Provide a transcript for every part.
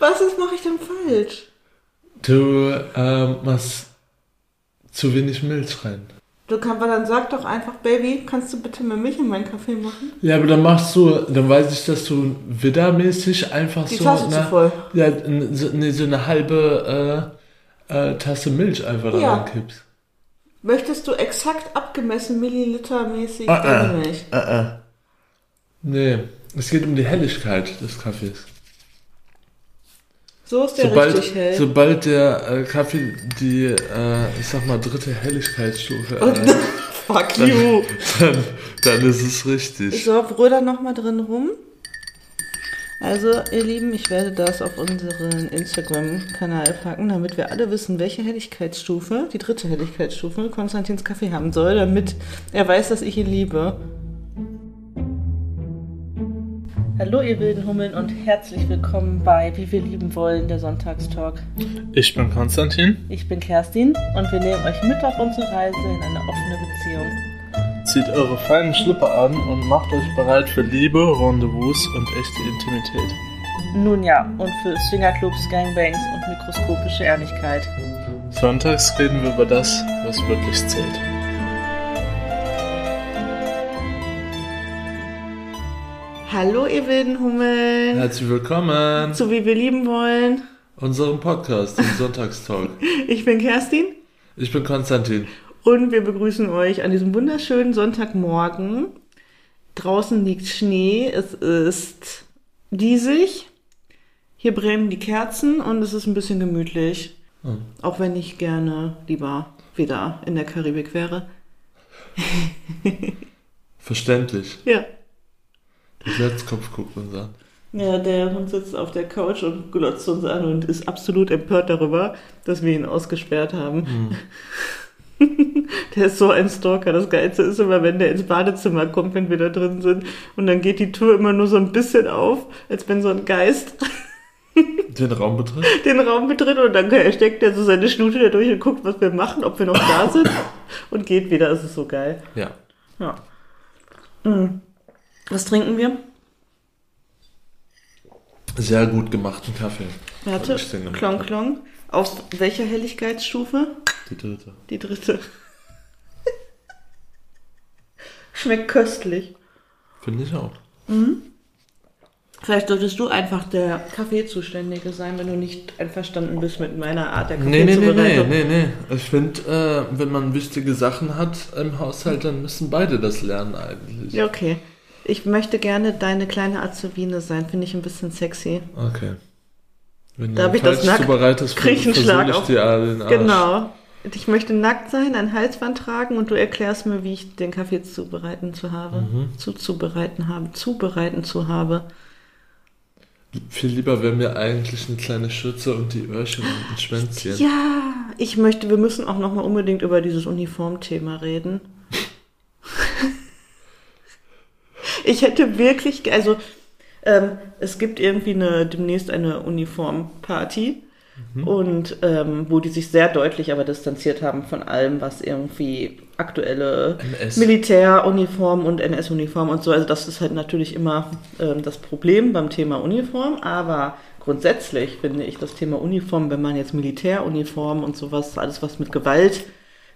Was ist, mache ich denn falsch? Du ähm, machst zu wenig Milch rein. Du kannst, dann sag doch einfach, Baby, kannst du bitte mehr Milch in meinen Kaffee machen? Ja, aber dann machst du, dann weiß ich, dass du widdermäßig einfach Die so, Tasse zu na, voll. ja, so, nee, so eine halbe äh, äh, Tasse Milch einfach da Ja. reinkippst. Möchtest du exakt abgemessen millilitermäßig Ah, ah. Milch? Äh, äh. Nee, es geht um die Helligkeit des Kaffees. So ist der Sobald, richtig hell. sobald der äh, Kaffee die, äh, ich sag mal, dritte Helligkeitsstufe erreicht, Fuck you. dann, dann ist es richtig. So, rühr noch mal drin rum. Also, ihr Lieben, ich werde das auf unseren Instagram-Kanal packen, damit wir alle wissen, welche Helligkeitsstufe, die dritte Helligkeitsstufe, Konstantins Kaffee haben soll, damit er weiß, dass ich ihn liebe. Hallo, ihr wilden Hummeln und herzlich willkommen bei Wie wir lieben wollen, der Sonntagstalk. Ich bin Konstantin. Ich bin Kerstin und wir nehmen euch mit auf unsere Reise in eine offene Beziehung. Zieht eure feinen Schlipper an und macht euch bereit für Liebe, Rendezvous und echte Intimität. Nun ja, und für Swingerclubs, Gangbangs und mikroskopische Ehrlichkeit. Sonntags reden wir über das, was wirklich zählt. Hallo, ihr wilden Hummeln. Herzlich willkommen Zu Wie wir lieben wollen. unserem Podcast, dem Sonntagstalk. Ich bin Kerstin Ich bin Konstantin. und wir begrüßen euch an diesem wunderschönen Sonntagmorgen. Draußen liegt Schnee, es ist diesig. Hier brennen die Kerzen und es ist ein bisschen gemütlich. Hm. Auch wenn ich gerne lieber wieder in der Karibik wäre. Verständlich. Ja. Der Glatzkopf guckt uns an. Ja, der Hund sitzt auf der Couch und glotzt uns an und ist absolut empört darüber, dass wir ihn ausgesperrt haben. Der ist so ein Stalker. Das Geilste ist immer, wenn der ins Badezimmer kommt, wenn wir da drin sind. Und dann geht die Tür immer nur so ein bisschen auf, als wenn so ein Geist Den Raum betritt. den Raum betritt. Und dann steckt er so seine Schnute da durch und guckt, was wir machen, ob wir noch da sind. Und geht wieder. Das ist so geil. Ja. Ja. Mhm. Was trinken wir? Sehr gut gemachten Kaffee. Warte. Klong Klong. Auf welcher Helligkeitsstufe? Die dritte. Die dritte. Schmeckt köstlich. Finde ich auch. Vielleicht solltest du einfach der Kaffeezuständige sein, wenn du nicht einverstanden bist mit meiner Art der Nee, nee, nee, nee, Kaffeezubereitung. nee, nee. Ich finde, äh, wenn man wichtige Sachen hat im Haushalt, dann müssen beide das lernen eigentlich. Ja, okay. Ich möchte gerne deine kleine Azubine sein. Finde ich ein bisschen sexy. Okay. Wenn Darf du ich das nackt- zubereitest, krieg ich einen Schlag auf- dir den Arsch. Genau. Ich möchte nackt sein, ein Halsband tragen und du erklärst mir, wie ich den Kaffee zubereiten zu habe. Mhm. Zuzubereiten habe. Zubereiten zu habe. Viel lieber wäre mir eigentlich eine kleine Schürze und die Öhrchen und ein Schwänzchen. Ja, ich möchte, wir müssen auch nochmal unbedingt über dieses Uniformthema reden. Ich hätte wirklich, also ähm, es gibt irgendwie eine, demnächst eine Uniformparty und ähm, wo die sich sehr deutlich aber distanziert haben von allem, was irgendwie aktuelle MS. Militäruniform und NS-Uniform und so. Also das ist halt natürlich immer ähm, das Problem beim Thema Uniform, aber grundsätzlich finde ich das Thema Uniform, wenn man jetzt Militäruniform und sowas, alles was mit Gewalt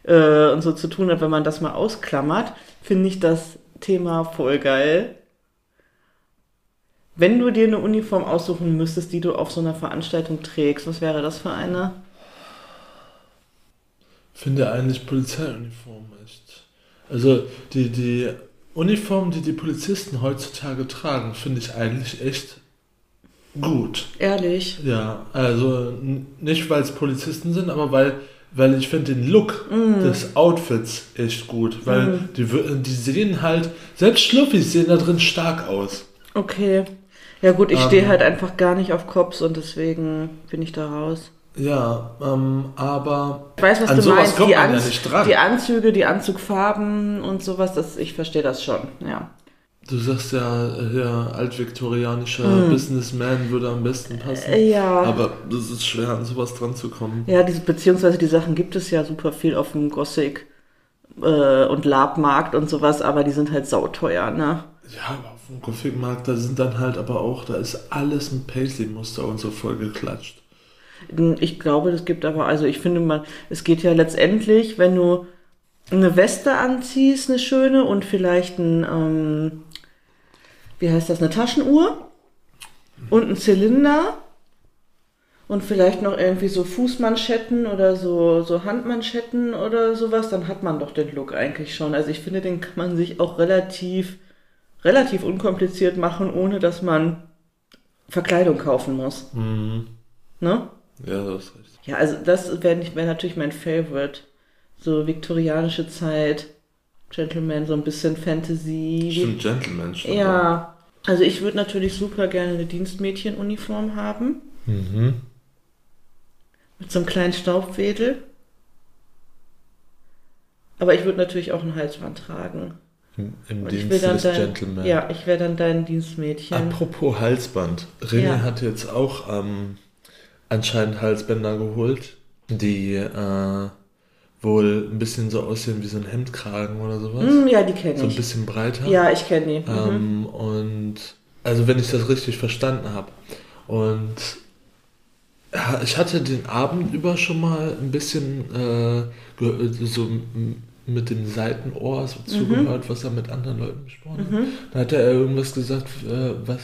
äh, und so zu tun hat, wenn man das mal ausklammert, finde ich das Thema voll geil. Wenn du dir eine Uniform aussuchen müsstest, die du auf so einer Veranstaltung trägst, was wäre das für eine? finde eigentlich Polizeiuniform echt. Also die, die Uniform, die die Polizisten heutzutage tragen, finde ich eigentlich echt gut. Ehrlich. Ja, also nicht weil es Polizisten sind, aber weil, weil ich finde den Look des Outfits echt gut. Weil die, wir- die sehen halt, selbst Schluffis sehen da drin stark aus. Okay. Ja gut, ich Ähm. stehe halt einfach gar nicht auf Cops und deswegen bin ich da raus. Ja, ähm, aber Ich weiß, was an du sowas meinst. kommt Die, man ja Anz- nicht dran. die Anzüge, die Anzugfarben und sowas, das, ich verstehe das schon, ja. Du sagst ja, ja altviktorianischer Businessman würde am besten passen. Äh, ja. Aber es ist schwer, an sowas dran zu kommen. Ja, diese, beziehungsweise die Sachen gibt es ja super viel auf dem Gothic äh, und Labmarkt und sowas, aber die sind halt sauteuer, ne? Ja, aber dem Grafikmarkt, da sind dann halt aber auch, da ist alles mit Paisley-Muster und so voll geklatscht. Ich glaube, das gibt aber, also ich finde mal, es geht ja letztendlich, wenn du eine Weste anziehst, eine schöne und vielleicht ein, ähm, wie heißt das, eine Taschenuhr und ein Zylinder und vielleicht noch irgendwie so Fußmanschetten oder so, so Handmanschetten oder sowas, dann hat man doch den Look eigentlich schon. Also ich finde, den kann man sich auch relativ, relativ unkompliziert machen, ohne dass man Verkleidung kaufen muss. Mhm. Ne? Ja, das ist richtig. Ja, also das wäre wär natürlich mein Favorite. So viktorianische Zeit, Gentleman, so ein bisschen Fantasy. Stimmt, Gentleman schon. Ja, also ich würde natürlich super gerne eine Dienstmädchenuniform haben. Mhm. Mit so einem kleinen Staubwedel. Aber ich würde natürlich auch ein Halsband tragen. Im, Und Dienst des dein, Gentleman. Ja, ich wäre dann dein Dienstmädchen. Apropos Halsband. René Ja. hat jetzt auch ähm, anscheinend Halsbänder geholt, die äh, wohl ein bisschen so aussehen wie so ein Hemdkragen oder sowas. Hm, ja, die kenne So ein ich. bisschen breiter. Ja, ich kenne die. Mhm. Ähm, und also wenn ich das richtig verstanden habe. Und ja, ich hatte den Abend über schon mal ein bisschen äh, so mit dem Seitenohr so zugehört, was er mit anderen Leuten besprochen hat. Mhm. Da hat er irgendwas gesagt, äh, was,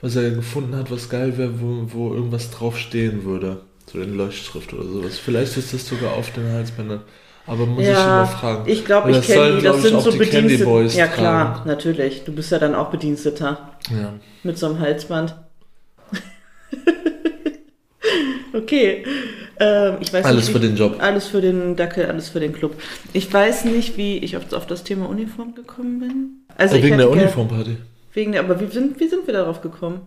was er gefunden hat, was geil wäre, wo, wo irgendwas drauf stehen würde. So in Leuchtschrift oder sowas. Vielleicht ist das sogar auf den Halsbändern. Aber muss ich Ja, mal fragen. ich glaube, ich kenne die. glaub Das ich, sind so Bedienstete. Ja, klar, tragen. natürlich. Du bist ja dann auch Bediensteter Ja. mit so einem Halsband. okay. Ähm, ich weiß Alles nicht, für wie- den Job. Alles für den Dackel, alles für den Club. Ich weiß nicht, wie ich auf, auf das Thema Uniform gekommen bin. Also ich wegen der Uniformparty. Wegen der, aber wie sind, wie sind wir darauf gekommen?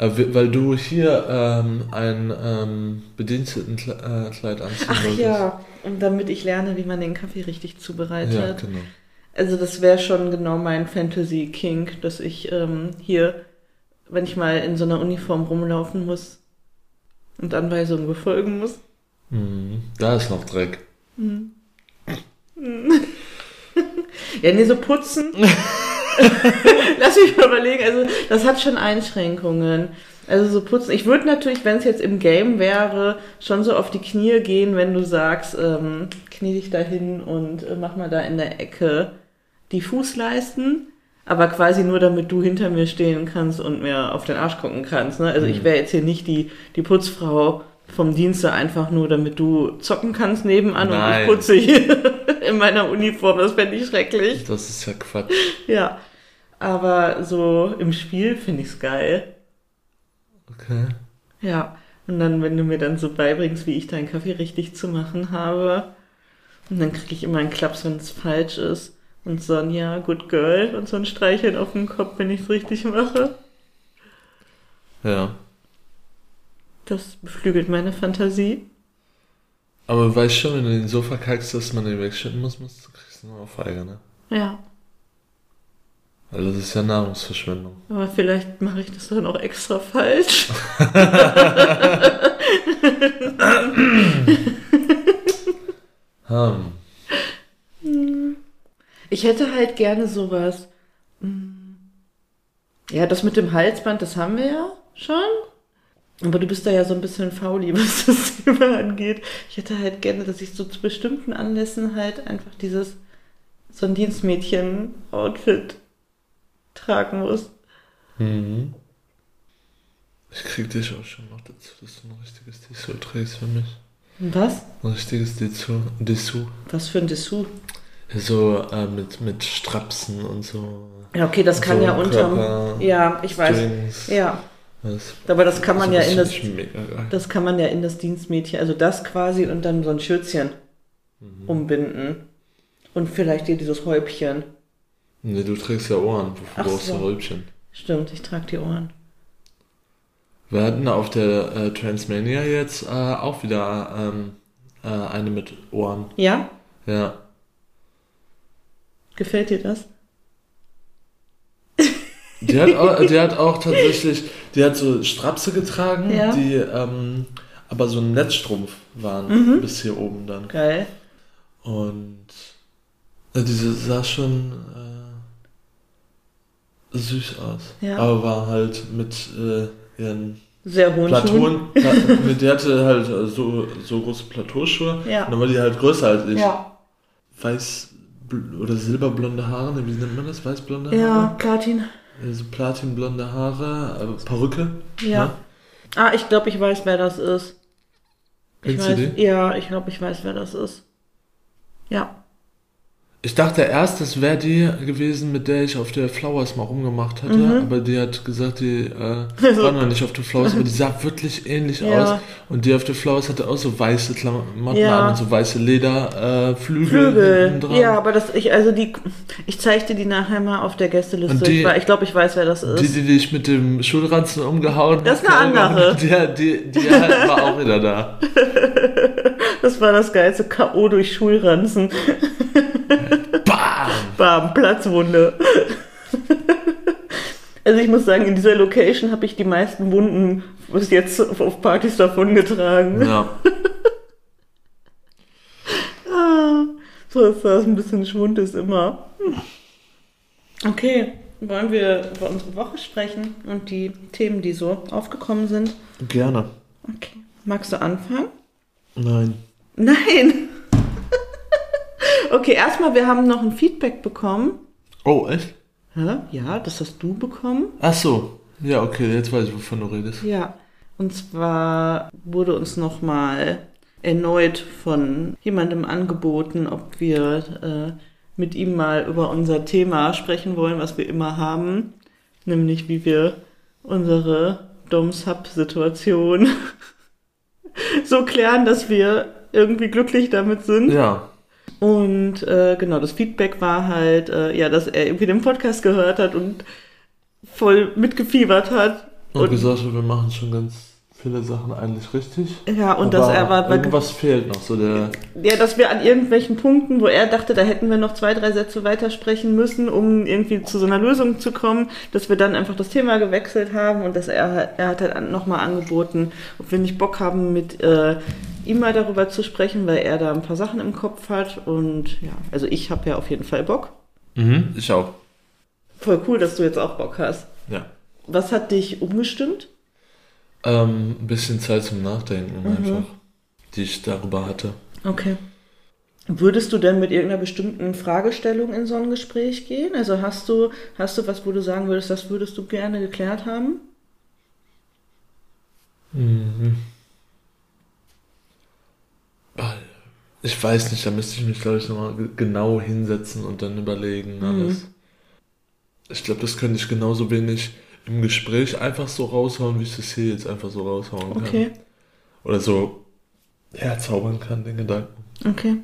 Äh, weil du hier ähm, ein ähm, Bedienstetenkleid äh, Kleid anziehen Ach wolltest. ja, und damit ich lerne, wie man den Kaffee richtig zubereitet. Ja, genau. Also das wäre schon genau mein Fantasy-Kink, dass ich ähm, hier, wenn ich mal in so einer Uniform rumlaufen muss und Anweisungen befolgen muss. Mhm. Da ist noch Dreck. Ja, nee, so putzen. Lass mich mal überlegen. Also, das hat schon Einschränkungen. Also, so putzen. Ich würde natürlich, wenn es jetzt im Game wäre, schon so auf die Knie gehen, wenn du sagst, ähm, knie dich da hin und äh, mach mal da in der Ecke die Fußleisten. Aber quasi nur, damit du hinter mir stehen kannst und mir auf den Arsch gucken kannst. Ne? Also, ich wäre jetzt hier nicht die, die Putzfrau vom Dienste, einfach nur, damit du zocken kannst nebenan und Nein. ich putze hier in meiner Uniform. Das fände ich schrecklich. Das ist ja Quatsch. Ja, aber so im Spiel finde ich's geil. Okay. Ja, und dann, wenn du mir dann so beibringst, wie ich deinen Kaffee richtig zu machen habe, und dann kriege ich immer einen Klaps, wenn es falsch ist. Und Sonja, good girl, und so ein Streicheln auf dem Kopf, wenn ich's richtig mache. Ja. Das beflügelt meine Fantasie. Aber du weißt schon, wenn du den so verkackst, dass man den wegschütten muss, musst du kriegst du eine Ohrfeige, ne? Ja, Weil das ist ja Nahrungsverschwendung. aber vielleicht mache ich das dann auch extra falsch. Hm. Ich hätte halt gerne sowas. mm, Ja, das mit dem Halsband, das haben wir ja schon. Aber du bist da ja so ein bisschen fauli, was das Thema angeht. Ich hätte halt gerne, dass ich so zu bestimmten Anlässen halt einfach dieses, so ein Dienstmädchen-Outfit tragen muss. Mhm. Ich krieg dich auch schon noch dazu, dass du ein richtiges Dessous trägst für mich. Was? Ein richtiges Dessous. Dessous. Was für ein Dessous? So äh, mit, mit Strapsen und so. Ja, okay, das kann so ja unterm. Körper, Ja, ich weiß. Strings, Ja, Was. aber das kann man Also ja in das, das kann man ja in das Dienstmädchen, also das quasi und dann so ein Schürzchen Mhm. umbinden. Und vielleicht hier dieses Häubchen. Nee, du trägst ja Ohren. Wofür Ach brauchst du so. Rülpchen? Stimmt, ich trage die Ohren. Wir hatten auf der äh, Transmania jetzt äh, auch wieder ähm, äh, eine mit Ohren. Ja? Ja. Gefällt dir das? Die hat, auch, die hat auch tatsächlich, die hat so Strapse getragen, Ja. die ähm, aber so ein Netzstrumpf waren, Mhm. bis hier oben dann. Geil. Und äh, diese sah schon, süß aus. Ja. Aber war halt mit äh, ihren Sehr hohen Schuhen. Plateauen. Pla mit der hatte halt äh, so, so große Plateauschuhe. Ja. Und dann war die halt größer als ich. Ja. Weiß bl- oder silberblonde Haare, ne, wie nennt man das? Weißblonde Ja, Haare? Platin. Ja, so platinblonde Haare, aber Perücke. Ja. Ne? Ah, ich glaube, ich weiß, wer das ist. Ich Kennst du weiß, die? Ja, ich glaube, ich weiß, wer das ist. Ja. Ich dachte erst, das wäre die gewesen, mit der ich auf der Flowers mal rumgemacht hatte, Mhm. aber die hat gesagt, die äh, war noch nicht auf der Flowers, aber die sah wirklich ähnlich Ja. aus. Und die auf der Flowers hatte auch so weiße Klamotten Ja. an und so weiße Leder, äh, Flügel. Ja, aber das, ich, also die, ich zeige dir die nachher mal auf der Gästeliste. Und die- ich, ich glaube, ich weiß, wer das ist. Die, die dich mit dem Schulranzen umgehauen Das ist eine andere. Die, die, die halt war auch wieder da. das war das geilste K.O. durch Schulranzen. Bam! Bam, Platzwunde. Also ich muss sagen, in dieser Location habe ich die meisten Wunden bis jetzt auf Partys davongetragen. Ja. Ah, so ist das, ein bisschen Schwund ist immer. Okay, wollen wir über unsere Woche sprechen und die Themen, die so aufgekommen sind? Gerne. Okay. Magst du anfangen? Nein. Nein! Okay, erstmal, wir haben noch ein Feedback bekommen. Oh, echt? Hä? Ja, das hast du bekommen. Ach so. Ja, okay, jetzt weiß ich, wovon du redest. Ja, und zwar wurde uns nochmal erneut von jemandem angeboten, ob wir äh, mit ihm mal über unser Thema sprechen wollen, was wir immer haben, nämlich wie wir unsere Dom-Sub-Situation so klären, dass wir irgendwie glücklich damit sind. Ja. Und äh, genau, das Feedback war halt, äh, ja, dass er irgendwie den Podcast gehört hat und voll mitgefiebert hat. Und, Und- gesagt, hat, wir machen schon ganz viele Sachen eigentlich richtig. Ja, und dass er aber irgendwas fehlt noch, so der. Ja, dass wir an irgendwelchen Punkten, wo er dachte, da hätten wir noch zwei, drei Sätze weitersprechen müssen, um irgendwie zu so einer Lösung zu kommen, dass wir dann einfach das Thema gewechselt haben und dass er, er hat halt nochmal angeboten, ob wir nicht Bock haben, mit äh, ihm mal darüber zu sprechen, weil er da ein paar Sachen im Kopf hat und ja, also ich habe ja auf jeden Fall Bock. Mhm, ich auch. Voll cool, dass du jetzt auch Bock hast. Ja. Was hat dich umgestimmt? Ähm, ein bisschen Zeit zum Nachdenken Mhm. einfach, die ich darüber hatte. Okay. Würdest du denn mit irgendeiner bestimmten Fragestellung in so ein Gespräch gehen? Also hast du, hast du was, wo du sagen würdest, das würdest du gerne geklärt haben? Mhm. Ich weiß nicht, da müsste ich mich, glaube ich, nochmal ge- genau hinsetzen und dann überlegen Mhm. alles. Ich glaube, das könnte ich genauso wenig im Gespräch einfach so raushauen, wie ich das hier jetzt einfach so raushauen kann. Okay, Oder so herzaubern kann, den Gedanken. okay.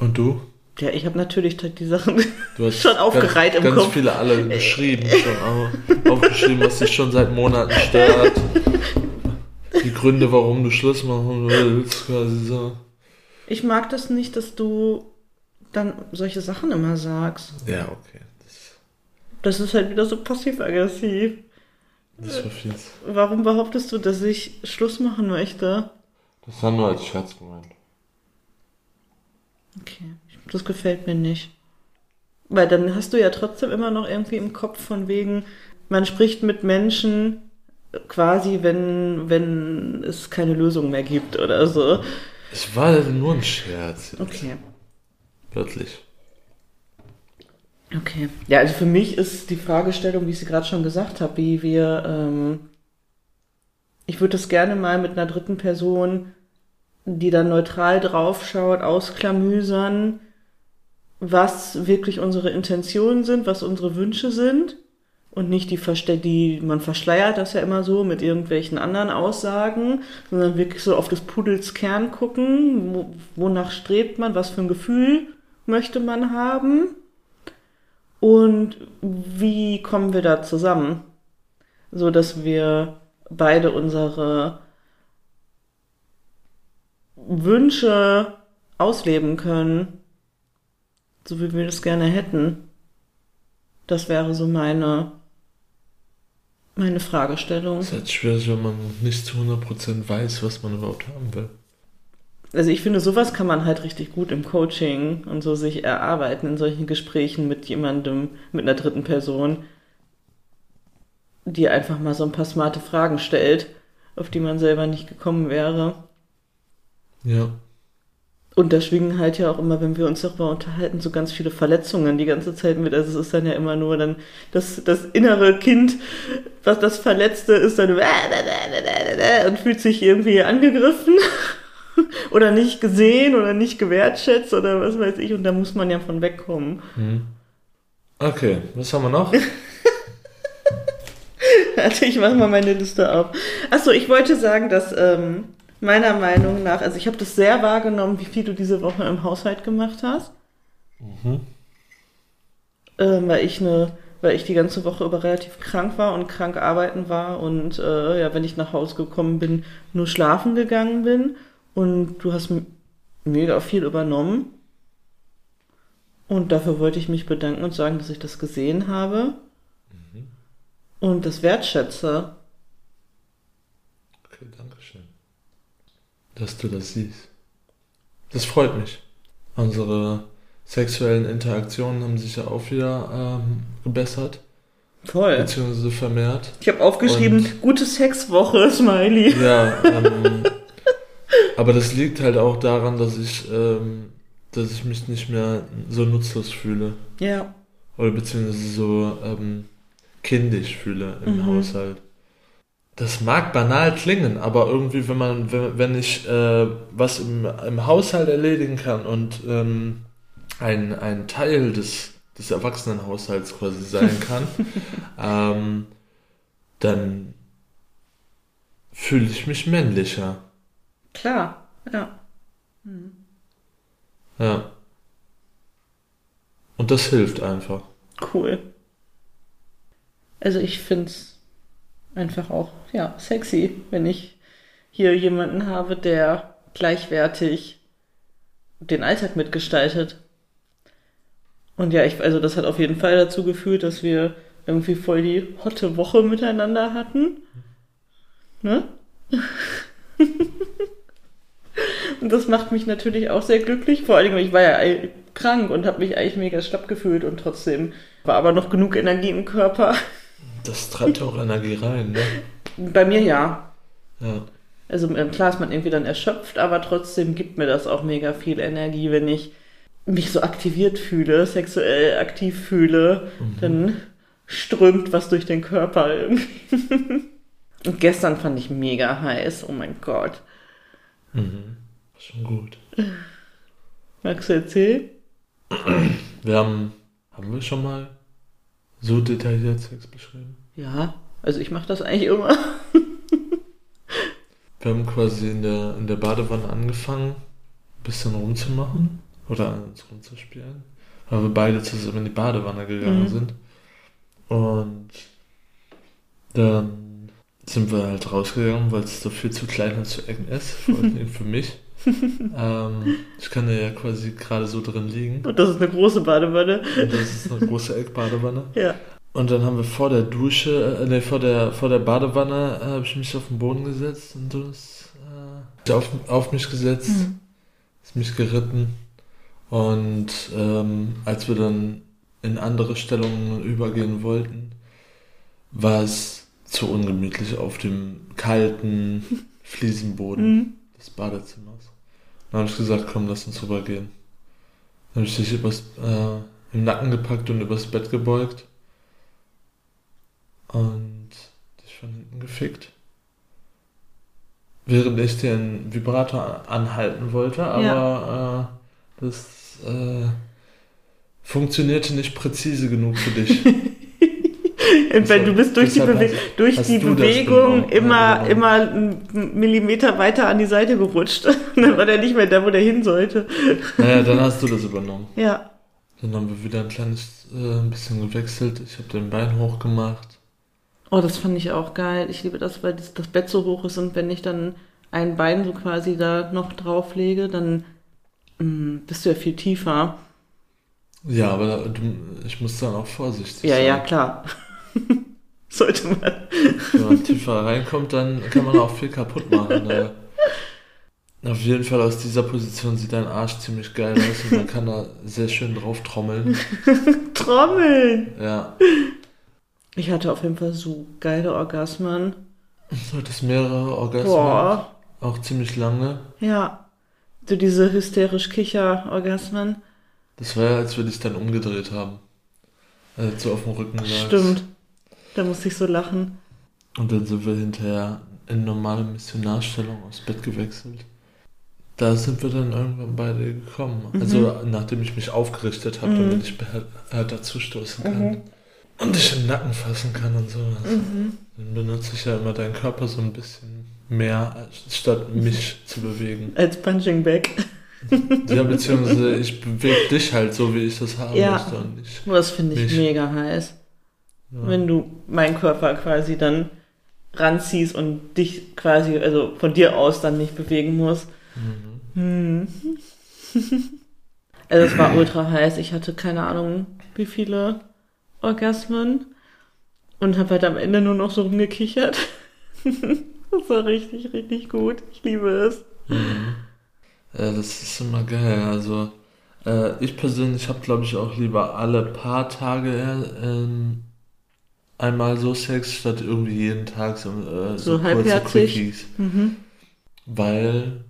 Und du? Ja, ich habe natürlich die Sachen. Schon aufgereiht ganz, im ganz Kopf. viele alle geschrieben, schon au- aufgeschrieben, was dich schon seit Monaten stört. Die Gründe, warum du Schluss machen willst, quasi so. Ich mag das nicht, dass du dann solche Sachen immer sagst. Ja, okay. Das, Das ist halt wieder so passiv-aggressiv. das fies. Warum behauptest du, dass ich Schluss machen möchte? Das war nur als Scherz gemeint. Okay, das gefällt mir nicht. Weil dann hast du ja trotzdem immer noch irgendwie im Kopf von wegen, man spricht mit Menschen quasi, wenn, wenn es keine Lösung mehr gibt oder so. Es war nur ein Scherz. Okay. Wirklich. Okay. Ja, also für mich ist die Fragestellung, wie ich sie gerade schon gesagt habe, wie wir, ähm, ich würde das gerne mal mit einer dritten Person, die dann neutral draufschaut, ausklamüsern, was wirklich unsere Intentionen sind, was unsere Wünsche sind und nicht die, Verste die man verschleiert das ja immer so mit irgendwelchen anderen Aussagen, sondern wirklich so auf des Pudels Kern gucken, wo, wonach strebt man, was für ein Gefühl möchte man haben und wie kommen wir da zusammen, so dass wir beide unsere Wünsche ausleben können, so wie wir das gerne hätten. Das wäre so meine meine Fragestellung. Es ist halt schwierig, wenn man nicht zu 100% weiß, was man überhaupt haben will. Also ich finde, sowas kann man halt richtig gut im Coaching und so sich erarbeiten in solchen Gesprächen mit jemandem, mit einer dritten Person, die einfach mal so ein paar smarte Fragen stellt, auf die man selber nicht gekommen wäre. Ja. Und da schwingen halt ja auch immer, wenn wir uns darüber unterhalten, so ganz viele Verletzungen die ganze Zeit mit. Also es ist dann ja immer nur dann das, das innere Kind, was das Verletzte ist, dann und fühlt sich irgendwie angegriffen oder nicht gesehen oder nicht gewertschätzt oder was weiß ich. Und da muss man ja von wegkommen. Hm. Okay, was haben wir noch? Warte, ich mache mal meine Liste auf. Achso, ich wollte sagen, dass ähm, meiner Meinung nach, also ich habe das sehr wahrgenommen, wie viel du diese Woche im Haushalt gemacht hast. Mhm. Ähm, weil ich eine, weil ich die ganze Woche über relativ krank war und krank arbeiten war und äh, ja, wenn ich nach Hause gekommen bin, nur schlafen gegangen bin und du hast mega viel übernommen. Und dafür wollte ich mich bedanken und sagen, dass ich das gesehen habe mhm. und das wertschätze. Okay, danke schön. Dass du das siehst. Das freut mich. Unsere sexuellen Interaktionen haben sich ja auch wieder ähm, gebessert. Toll. Beziehungsweise vermehrt. Ich habe aufgeschrieben, und, gute Sexwoche, Smiley. Ja, ähm, aber das liegt halt auch daran, dass ich, ähm, dass ich mich nicht mehr so nutzlos fühle. Ja. Oder beziehungsweise so ähm, kindisch fühle im mhm. Haushalt. Das mag banal klingen, aber irgendwie, wenn man, wenn, ich äh, was im, im Haushalt erledigen kann und ähm, ein, ein Teil des, des Erwachsenenhaushalts quasi sein kann, ähm, dann fühle ich mich männlicher. Klar, ja. Hm. Ja. Und das hilft einfach. Cool. Also ich finde es einfach auch, ja, sexy, wenn ich hier jemanden habe, der gleichwertig den Alltag mitgestaltet. Und ja, ich, also das hat auf jeden Fall dazu geführt, dass wir irgendwie voll die hotte Woche miteinander hatten. Ne? Und das macht mich natürlich auch sehr glücklich. Vor allem, ich war ja krank und habe mich eigentlich mega schlapp gefühlt und trotzdem war aber noch genug Energie im Körper. Das treibt auch Energie rein, ne? Bei mir ja. Ja. Also ähm, klar ist man irgendwie dann erschöpft, aber trotzdem gibt mir das auch mega viel Energie, wenn ich mich so aktiviert fühle, sexuell aktiv fühle, mhm. dann strömt was durch den Körper irgendwie. Und gestern fand ich mega heiß, oh mein Gott. Mhm. Schon gut. Magst du erzählen? Wir haben, haben wir schon mal so detailliert Sex beschrieben? Ja, also ich mache das eigentlich immer. wir haben quasi in der, in der Badewanne angefangen, ein bisschen rumzumachen oder an uns rumzuspielen, weil wir beide zusammen in die Badewanne gegangen mhm. sind. Und dann sind wir halt rausgegangen, weil es so viel zu klein und zu eng ist, vor allem für mich. ähm, ich kann ja quasi gerade so drin liegen. Und das ist eine große Badewanne. Und das ist eine große Eckbadewanne. ja. Und dann haben wir vor der Dusche, äh, ne, vor der, vor der Badewanne, äh, habe ich mich auf den Boden gesetzt und du hast äh, auf, auf mich gesetzt, mhm. hast mich geritten. Und ähm, als wir dann in andere Stellungen übergehen wollten, war es zu ungemütlich auf dem kalten Fliesenboden mhm. des Badezimmers. Dann habe ich gesagt, komm, lass uns rübergehen. Dann habe ich dich übers, äh, im Nacken gepackt und übers Bett gebeugt. Und dich von hinten gefickt. Während ich den Vibrator anhalten wollte, aber ja. äh, das äh, funktionierte nicht präzise genug für dich. Wenn du bist durch die, Bewe durch die Bewegung immer, ja, immer einen Millimeter weiter an die Seite gerutscht. dann war der nicht mehr da, wo der hin sollte. Naja, dann hast du das übernommen. Ja. Dann haben wir wieder ein kleines äh, ein bisschen gewechselt. Ich habe den Bein hochgemacht. Oh, das fand ich auch geil. Ich liebe das, weil das, das Bett so hoch ist und wenn ich dann ein Bein so quasi da noch drauflege, dann mh, mm, bist du ja viel tiefer. Ja, aber ich muss dann auch vorsichtig ja, sein. Ja, ja, klar. Sollte man. Wenn man tiefer reinkommt, dann kann man auch viel kaputt machen. Ne? Auf jeden Fall aus dieser Position sieht dein Arsch ziemlich geil aus und man kann da sehr schön drauf trommeln. Trommeln! Ja. Ich hatte auf jeden Fall so geile Orgasmen. Du hattest mehrere Orgasmen. Boah. Auch ziemlich lange. Ja. So diese hysterisch Kicher-Orgasmen. Das war ja, als wir dich dann umgedreht haben. Als du auf dem Rücken lagst. Stimmt. Da musste ich so lachen. Und dann sind wir hinterher in normale Missionarstellung aufs Bett gewechselt. Da sind wir dann irgendwann beide gekommen. Mhm. Also nachdem ich mich aufgerichtet habe, Mhm. damit ich beherrter zustoßen kann. Mhm. Und dich im Nacken fassen kann und sowas. Mhm. Dann benutze ich ja immer deinen Körper so ein bisschen mehr, statt mich zu bewegen. Als Punching Bag. Ja, beziehungsweise ich bewege dich halt so, wie ich das haben Ja. möchte und. Oh, Das finde ich mega heiß. Ja. Wenn du meinen Körper quasi dann ranziehst und dich quasi, also von dir aus dann nicht bewegen musst. Mhm. Hm. also es war ultra heiß. Ich hatte keine Ahnung, wie viele Orgasmen und habe halt am Ende nur noch so rumgekichert. das war richtig, richtig gut. Ich liebe es. Mhm. Ja, das ist immer geil. Also, äh, ich persönlich habe, glaube ich, auch lieber alle paar Tage äh, ähm, einmal so Sex, statt irgendwie jeden Tag so, äh, So so, kurze. Quickies. Mhm. Weil,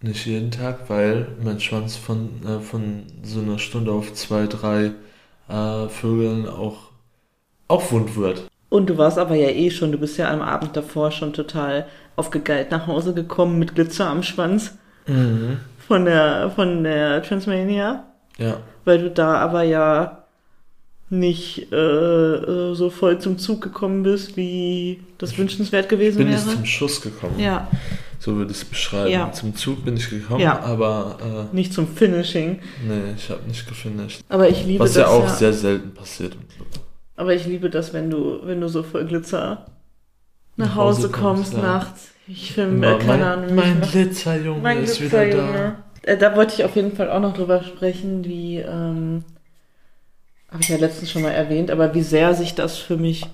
nicht jeden Tag, weil mein Schwanz von, äh, von so einer Stunde auf zwei, drei äh, Vögeln auch, auch wund wird. Und du warst aber ja eh schon, du bist ja am Abend davor schon total aufgegeilt nach Hause gekommen mit Glitzer am Schwanz Mhm. von der, von der Transmania. Ja. weil du da aber ja nicht äh, äh, so voll zum Zug gekommen bist, wie das wünschenswert gewesen Bin wäre. ich zum Schuss gekommen. Ja, So würde ich es beschreiben. Ja. Zum Zug bin ich gekommen, Ja. aber nicht zum Finishing. äh, nee, ich habe nicht gefinisht. Aber ich liebe Was das ja auch ja, sehr selten passiert im Club. aber ich liebe das, wenn du, wenn du so voll Glitzer nach, Nach Hause, Hause kommst, kommst, nachts. Ich film, äh, keine Ahnung. mein ich- Glitzerjunge mein ist wieder Glitzerjunge. Äh, Da wollte ich auf jeden Fall auch noch drüber sprechen, wie, ähm, habe ich ja letztens schon mal erwähnt, aber wie sehr sich das für mich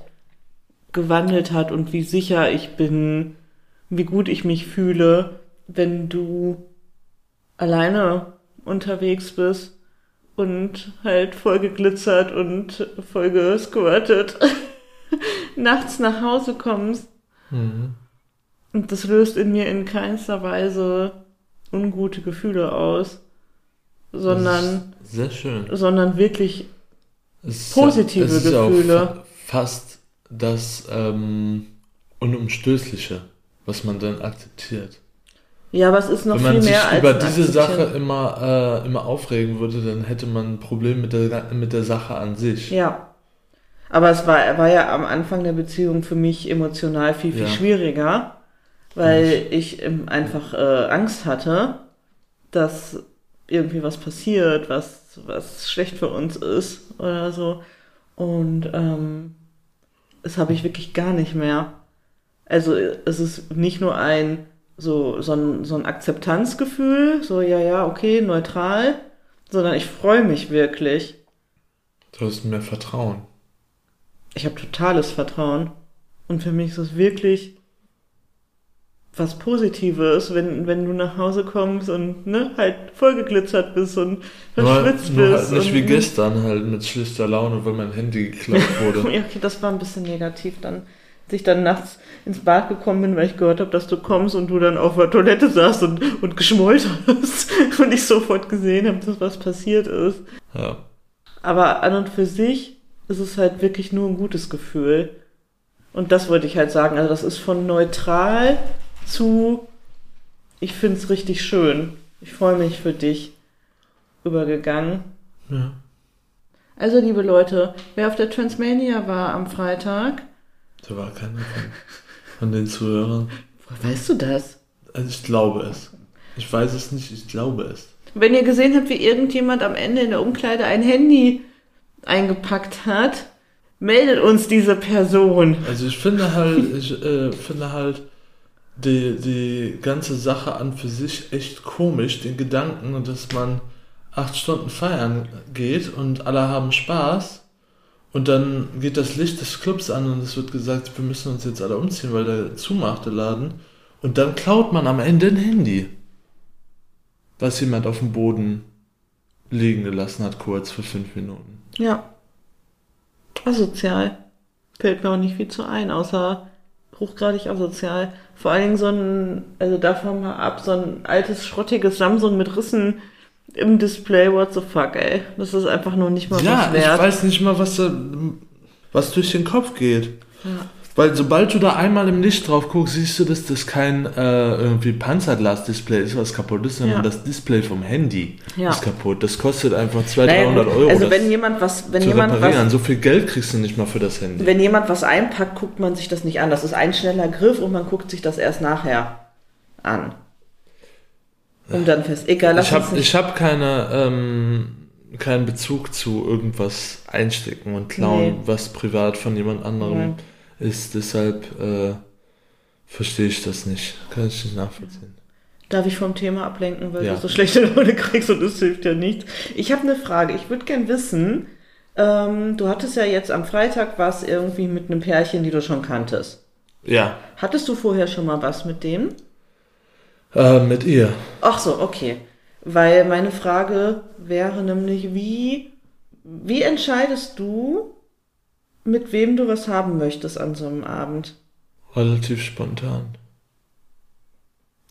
gewandelt hat und wie sicher ich bin, wie gut ich mich fühle, wenn du alleine unterwegs bist und halt voll geglitzert und voll gesquirtet nachts nach Hause kommst. Mhm. Und das löst in mir in keinster Weise ungute Gefühle aus, sondern, sehr schön. sondern wirklich, Es Positive es ist auch Gefühle. fa fast das ähm, Unumstößliche, was man dann akzeptiert. ja, was ist noch Wenn viel man sich mehr als über ein diese Akzeptieren. Sache immer, äh, immer aufregen würde, dann hätte man ein Problem mit der, mit der Sache an sich. Ja. Aber es war, war ja am Anfang der Beziehung für mich emotional viel, viel Ja. schwieriger, weil ich ähm, einfach äh, Angst hatte, dass irgendwie was passiert, was, was schlecht für uns ist oder so. Und ähm, das habe ich wirklich gar nicht mehr. Also es ist nicht nur ein so, so, ein, so ein Akzeptanzgefühl, so ja, ja, okay, neutral, sondern ich freue mich wirklich. Du hast mehr Vertrauen. Ich habe totales Vertrauen. Und für mich ist es wirklich was Positives, wenn, wenn du nach Hause kommst und ne, halt vollgeglitzert bist und Nur, verschwitzt nur bist. halt nicht wie gestern, halt mit schlichter Laune, weil mein Handy geklaut wurde. Ja, okay, das war ein bisschen negativ dann. Als ich dann nachts ins Bad gekommen bin, weil ich gehört habe, dass du kommst und du dann auf der Toilette saßt und, und geschmollt hast und ich sofort gesehen habe, dass was passiert ist. ja. Aber an und für sich ist es halt wirklich nur ein gutes Gefühl. Und das wollte ich halt sagen. Also das ist von neutral zu, ich finde es richtig schön. Ich freue mich für dich übergegangen. ja. Also liebe Leute, wer auf der Transmania war am Freitag, Da war keiner von, von den Zuhörern. weißt du das? Also ich glaube es. Ich weiß es nicht, ich glaube es. Wenn ihr gesehen habt, wie irgendjemand am Ende in der Umkleide ein Handy eingepackt hat, meldet uns diese Person. Also ich finde halt, ich äh, finde halt die, die ganze Sache an für sich echt komisch, den Gedanken, dass man acht Stunden feiern geht und alle haben Spaß und dann geht das Licht des Clubs an und es wird gesagt, wir müssen uns jetzt alle umziehen, weil der zumacht, der Laden. Und dann klaut man am Ende ein Handy. was jemand auf dem Boden liegen gelassen hat, kurz für fünf Minuten. Ja. Asozial. Fällt mir auch nicht viel zu ein, außer hochgradig asozial. Vor allen Dingen so ein, also davon mal ab, so ein altes, schrottiges Samsung mit Rissen im Display, what the fuck, ey. Das ist einfach nur nicht mal Ja, was wert. ich weiß nicht mal, was, da, was durch den Kopf geht. Ja. Weil sobald du da einmal im Licht drauf guckst, siehst du, dass das kein äh, irgendwie Panzerglas-Display ist, was kaputt ist, sondern Ja. das Display vom Handy Ja. ist kaputt. Das kostet einfach 200, Naja, 300 gut, Euro. Also wenn jemand was, wenn jemand reparieren. was, So viel Geld kriegst du nicht mal für das Handy. wenn jemand was einpackt, guckt man sich das nicht an. Das ist ein schneller Griff und man guckt sich das erst nachher an. Um dann fest, egal, lass ich habe hab keine, ähm, keinen Bezug zu irgendwas einstecken und klauen, Nee. was privat von jemand anderem Nein. Ist. Deshalb äh, verstehe ich das nicht. Kann ich nicht nachvollziehen. Darf ich vom Thema ablenken, weil Ja. du so schlechte Laune kriegst und das hilft ja nichts. Ich habe eine Frage. Ich würde gern wissen, ähm, du hattest ja jetzt am Freitag was irgendwie mit einem Pärchen, die du schon kanntest. Ja, Hattest du vorher schon mal was mit dem? äh, mit ihr. Ach so, okay. Weil meine Frage wäre nämlich, wie, wie entscheidest du, mit wem du was haben möchtest an so einem Abend? Relativ spontan.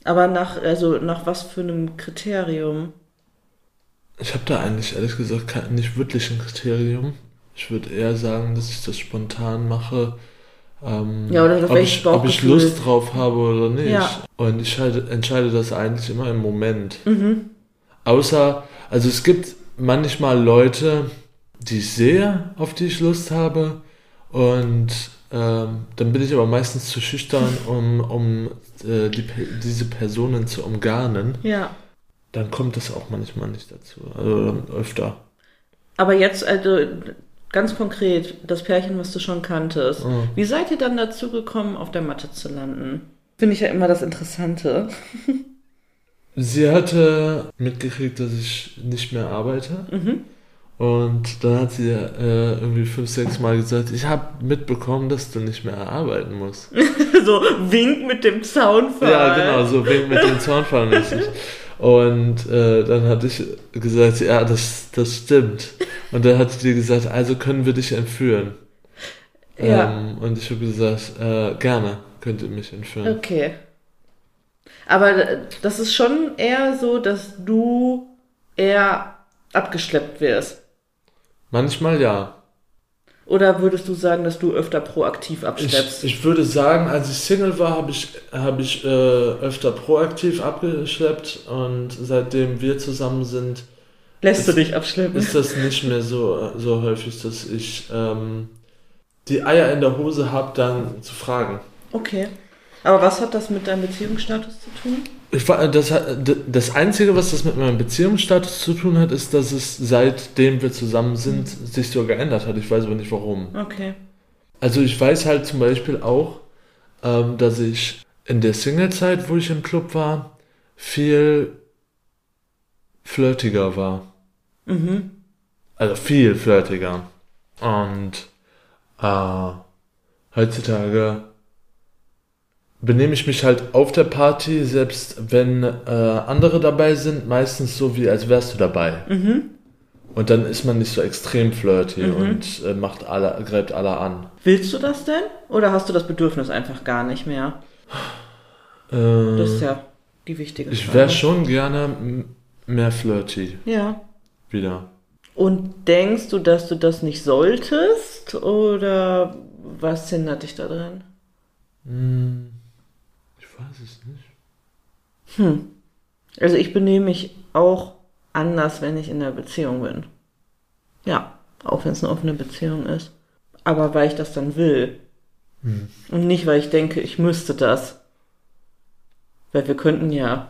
Aber nach, also nach was für einem Kriterium? Ich habe da eigentlich ehrlich gesagt kein, nicht wirklich ein Kriterium. Ich würde eher sagen, dass ich das spontan mache. Ähm, Ja, oder ob, ich, ob ich. Lust drauf habe oder nicht. Ja. Und ich halt, entscheide das eigentlich immer im Moment. Mhm. Außer, also es gibt manchmal Leute, die ich sehe, auf die ich Lust habe. Und ähm, dann bin ich aber meistens zu schüchtern, um, um äh, die, diese Personen zu umgarnen. Ja. Dann kommt das auch manchmal nicht dazu. Also öfter. Aber jetzt, also ganz konkret, das Pärchen, was du schon kanntest. Mhm. Wie seid ihr dann dazu gekommen, auf der Matte zu landen? Finde ich ja immer das Interessante. Sie hatte mitgekriegt, dass ich nicht mehr arbeite. Mhm. Und dann hat sie äh, irgendwie fünf, sechs Mal gesagt, ich habe mitbekommen, dass du nicht mehr arbeiten musst. so wink mit dem Zaunfall. Ja, genau, so wegen mit dem Zaunfall mäßig. Und äh, dann hatte ich gesagt, ja, das, das stimmt. Und dann hat sie gesagt, also können wir dich entführen. Ja. Ähm, und ich habe gesagt, äh, gerne könnt ihr mich entführen. Okay. Aber das ist schon eher so, dass du eher abgeschleppt wirst. Manchmal ja. Oder würdest du sagen, dass du öfter proaktiv Ich, abschleppst? ich würde sagen, als ich Single war, habe ich, hab ich äh, öfter proaktiv abgeschleppt und seitdem wir zusammen sind, Lässt du ist- dich abschleppen? ist das nicht mehr so, so häufig, dass ich ähm, die Eier in der Hose habe, dann zu fragen. Okay. Aber was hat das mit deinem Beziehungsstatus zu tun? Ich, das, das Einzige, was das mit meinem Beziehungsstatus zu tun hat, ist, dass es seitdem wir zusammen sind, sich so geändert hat. Ich weiß aber nicht warum. Okay. Also ich weiß halt zum Beispiel auch, ähm, dass ich in der Single-Zeit, wo ich im Club war, viel flirtiger war. Mhm. Also viel flirtiger. Und äh, heutzutage benehme ich mich halt auf der Party, selbst wenn äh, andere dabei sind, meistens so wie als wärst du dabei. Mhm. Und dann ist man nicht so extrem flirty Mhm. und äh, macht alle, greift alle an. Willst du das denn? Oder hast du das Bedürfnis einfach gar nicht mehr? Äh, Das ist ja die wichtige ich Frage. wäre schon gerne mehr flirty Ja. wieder. Und denkst du, dass du das nicht solltest? Oder was hindert dich da dran? Hm, ich weiß es nicht. Hm. Also ich benehme mich auch anders, wenn ich in der Beziehung bin. Ja, auch wenn es eine offene Beziehung ist. Aber weil ich das dann will. Hm. Und nicht, weil ich denke, ich müsste das. Weil wir könnten ja,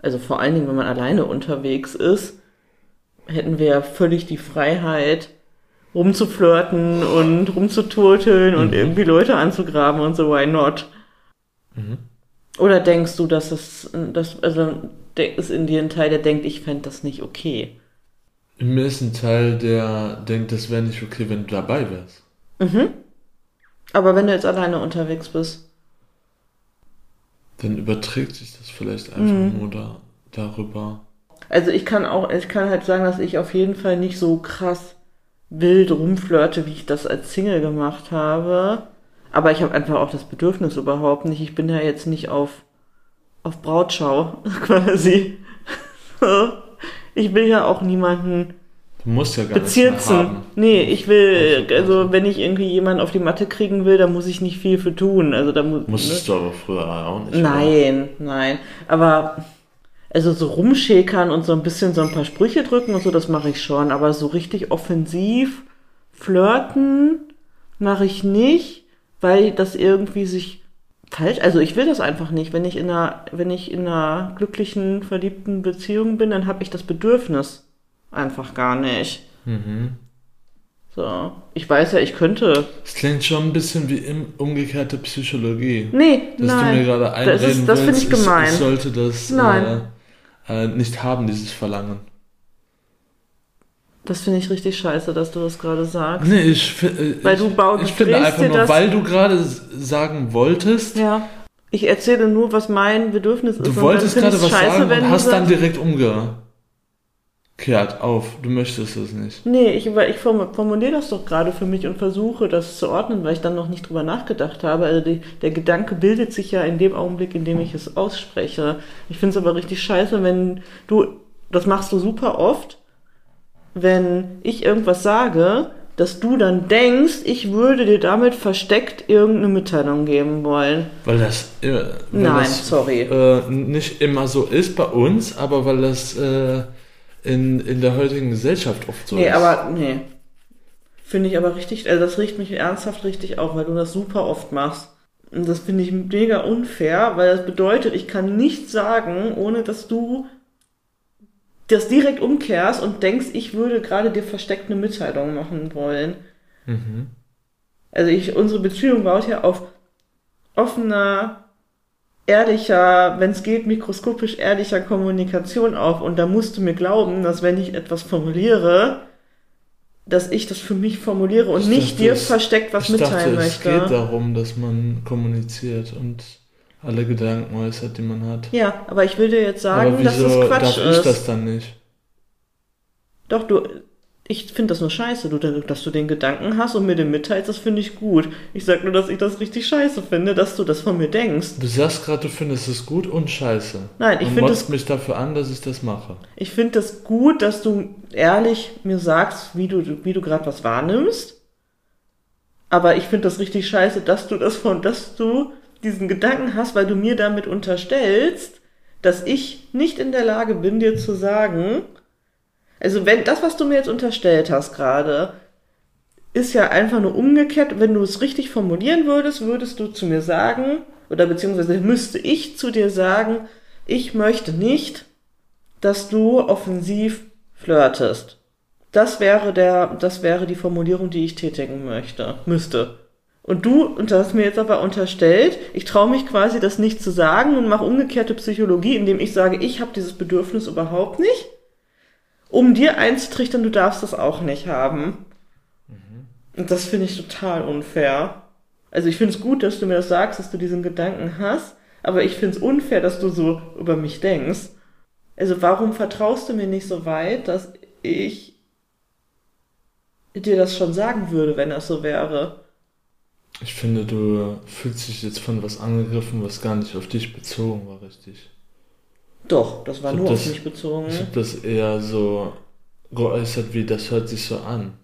also vor allen Dingen, wenn man alleine unterwegs ist, hätten wir ja völlig die Freiheit, rumzuflirten und rumzuturteln und Mhm. irgendwie Leute anzugraben und so, why not? Mhm. Oder denkst du, dass es, dass, also, ist in dir ein Teil, der denkt, ich fände das nicht okay? In mir ist ein Teil, der denkt, das wäre nicht okay, wenn du dabei wärst. Mhm. Aber wenn du jetzt alleine unterwegs bist, Dann überträgt sich das vielleicht einfach Mhm. nur da darüber. Also ich kann auch, ich kann halt sagen, dass ich auf jeden Fall nicht so krass wild rumflirte, wie ich das als Single gemacht habe. Aber ich habe einfach auch das Bedürfnis überhaupt nicht. Ich bin ja jetzt nicht auf, auf Brautschau quasi. ich will ja auch niemanden Du musst ja gar bezirzen. mehr haben. Nee, ich will, Also, wenn ich irgendwie jemanden auf die Matte kriegen will, dann muss ich nicht viel für tun. Also da muss. Musstest du aber früher auch nicht. oder? Nein, nein. Aber also so rumschäkern und so ein bisschen so ein paar Sprüche drücken und so, das mache ich schon. Aber so richtig offensiv flirten mache ich nicht, weil das irgendwie sich falsch. Also ich will das einfach nicht. Wenn ich in einer, wenn ich in einer glücklichen, verliebten Beziehung bin, dann habe ich das Bedürfnis einfach gar nicht. Mhm. So. Ich weiß ja, ich könnte. Das klingt schon ein bisschen wie im umgekehrte Psychologie. Nee, Dass nein. du mir gerade das einreden ist, das finde willst, ich gemein. Ich, ich sollte das Nein. Äh, äh, nicht haben, dieses Verlangen. Das finde ich richtig scheiße, dass du das gerade sagst. Nee, ich, äh, Weil du bau- ich finde einfach nur, weil du gerade sagen wolltest, Ja. Ich erzähle nur, was mein Bedürfnis ist. du wolltest gerade was scheiße, sagen und hast dann direkt umgekehrt auf. Du möchtest es nicht. Nee, ich, ich form- formuliere das doch gerade für mich und versuche das zu ordnen, weil ich dann noch nicht drüber nachgedacht habe. Also die, der Gedanke bildet sich ja in dem Augenblick, in dem ich es ausspreche. Ich finde es aber richtig scheiße, wenn du, das machst du super oft, wenn ich irgendwas sage, dass du dann denkst, ich würde dir damit versteckt irgendeine Mitteilung geben wollen. Weil das, äh, weil Nein, das sorry. Äh, nicht immer so ist bei uns, aber weil das äh, in, in der heutigen Gesellschaft oft so nee, ist. aber nee. Finde ich aber richtig, also das riecht mich ernsthaft richtig auf, weil du das super oft machst. Und das finde ich mega unfair, weil das bedeutet, ich kann nichts sagen, ohne dass du das direkt umkehrst und denkst, ich würde gerade dir versteckt eine Mitteilung machen wollen. Mhm. Also ich, unsere Beziehung baut ja auf offener, ehrlicher, wenn es geht, mikroskopisch ehrlicher Kommunikation auf. Und da musst du mir glauben, dass wenn ich etwas formuliere, dass ich das für mich formuliere und Ich nicht dachte, dir versteckt was ich dachte, mitteilen es möchte. geht darum, dass man kommuniziert und alle Gedanken äußert, die man hat. Ja, aber ich will dir jetzt sagen, aber dass das Quatsch darf ich ist. das dann nicht? Doch, du, ich finde das nur scheiße, du, dass du den Gedanken hast und mir den mitteilst, das finde ich gut. Ich sag nur, dass ich das richtig scheiße finde, dass du das von mir denkst. Du sagst gerade, du findest es gut und scheiße. Nein, ich finde es mich dafür an, dass ich das mache. Ich finde das gut, dass du ehrlich mir sagst, wie du, wie du gerade was wahrnimmst. Aber ich finde das richtig scheiße, dass du das von, dass du diesen Gedanken hast, weil du mir damit unterstellst, dass ich nicht in der Lage bin, dir zu sagen, also wenn das, was du mir jetzt unterstellt hast gerade, ist ja einfach nur umgekehrt, wenn du es richtig formulieren würdest, würdest du zu mir sagen, oder beziehungsweise müsste ich zu dir sagen, ich möchte nicht, dass du offensiv flirtest. Das wäre der, das wäre die Formulierung, die ich tätigen möchte, müsste. Und du, und das hast mir jetzt aber unterstellt, ich traue mich quasi, das nicht zu sagen und mache umgekehrte Psychologie, indem ich sage, ich habe dieses Bedürfnis überhaupt nicht, um dir einzutrichtern, du darfst das auch nicht haben. Und das finde ich total unfair. Also ich finde es gut, dass du mir das sagst, dass du diesen Gedanken hast, aber ich finde es unfair, dass du so über mich denkst. Also warum vertraust du mir nicht so weit, dass ich dir das schon sagen würde, wenn das so wäre? Ich finde, du fühlst dich jetzt von was angegriffen, was gar nicht auf dich bezogen war, richtig. Doch, das war nur das- auf mich bezogen. Ich habe das eher so geäußert, wie das hört sich so an.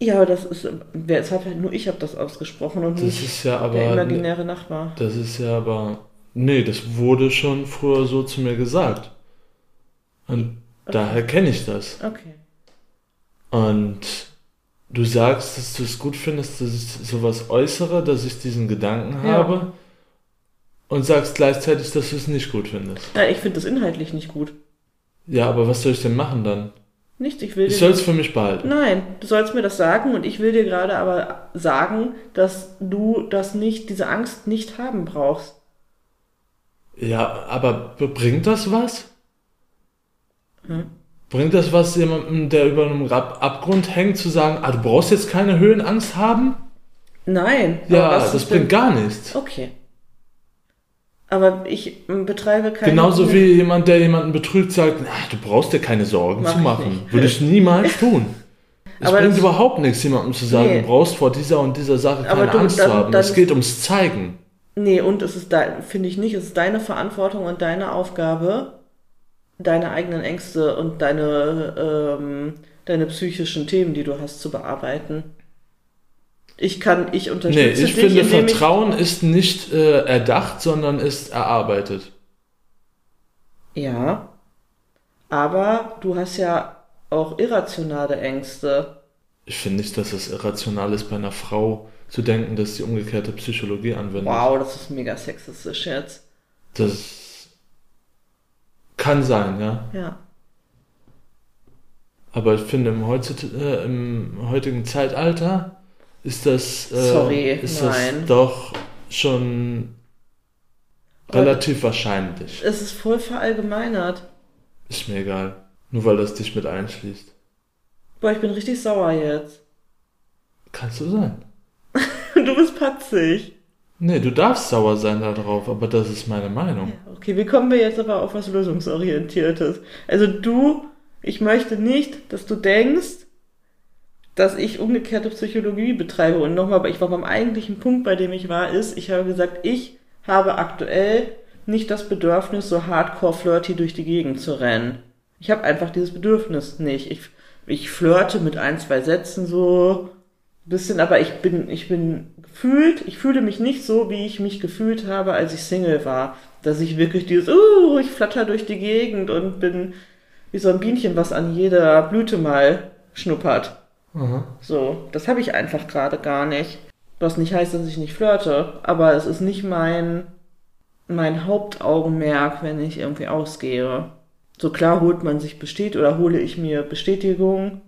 Ja, aber das ist, wer jetzt hat halt nur ich habe das ausgesprochen und Das nicht ist ja der aber. imaginäre Nachbar. Das ist ja aber. Nee, das wurde schon früher so zu mir gesagt. Und daher kenne ich das. Okay. Und du sagst, dass du es gut findest, dass ich sowas äußere, dass ich diesen Gedanken Ja. habe. Und sagst gleichzeitig, dass du es nicht gut findest. Ja, ich finde das inhaltlich nicht gut. Ja, aber was soll ich denn machen dann? Nichts, ich will Ich soll es für mich behalten. Nein, du sollst mir das sagen und ich will dir gerade aber sagen, dass du das nicht, diese Angst nicht haben brauchst. Ja, aber bringt das was? Hm? Bringt das was jemandem, der über einem Rab Abgrund hängt, zu sagen, ah, du brauchst jetzt keine Höhenangst haben? Nein. Ja, das bringt gar nichts. Okay. Aber ich betreibe keine. Genauso wie jemand, der jemanden betrügt, sagt, ach, du brauchst dir keine Sorgen Mach zu ich machen. nicht. Würde ich niemals tun. Es Aber bringt überhaupt nichts, jemandem zu sagen, Nee. du brauchst vor dieser und dieser Sache keine du- Angst dann- zu haben. es geht ums Zeigen. Nee, und es ist finde ich nicht, es ist deine Verantwortung und deine Aufgabe, deine eigenen Ängste und deine, ähm, deine psychischen Themen, die du hast, zu bearbeiten. Ich kann, ich Nee, unterstütze ich dich, finde, indem Vertrauen ist nicht äh, erdacht, sondern ist erarbeitet. ich, ja, aber du hast ja auch irrationale Ängste. Ich finde nicht, dass es irrational ist, bei einer Frau zu denken, dass sie umgekehrte Psychologie anwendet. Wow, das ist mega sexistisch jetzt. Das kann sein, ja. Ja. Aber ich finde, im, äh, im heutigen Zeitalter ist das, äh, Sorry, ist nein. das doch schon relativ wahrscheinlich. Es ist voll verallgemeinert. Ist mir egal. Nur weil das dich mit einschließt. Boah, ich bin richtig sauer jetzt. Kannst du sein. Du bist patzig. Nee, du darfst sauer sein darauf, aber das ist meine Meinung. Okay, wie kommen wir jetzt aber auf was Lösungsorientiertes? Also du, ich möchte nicht, dass du denkst, dass ich umgekehrte Psychologie betreibe. Und nochmal, aber ich war beim eigentlichen Punkt, bei dem ich war, ist, ich habe gesagt, ich habe aktuell nicht das Bedürfnis, so hardcore flirty durch die Gegend zu rennen. Ich habe einfach dieses Bedürfnis nicht. Ich, ich flirte mit ein, zwei Sätzen so bisschen, aber ich bin, ich bin gefühlt, ich fühle mich nicht so, wie ich mich gefühlt habe, als ich Single war. Dass ich wirklich dieses, uh, ich flatter durch die Gegend und bin wie so ein Bienchen, was an jeder Blüte mal schnuppert. Aha. So, das habe ich einfach gerade gar nicht. Was nicht heißt, dass ich nicht flirte, aber es ist nicht mein, mein Hauptaugenmerk, wenn ich irgendwie ausgehe. So klar holt man sich Bestätigung oder hole ich mir Bestätigung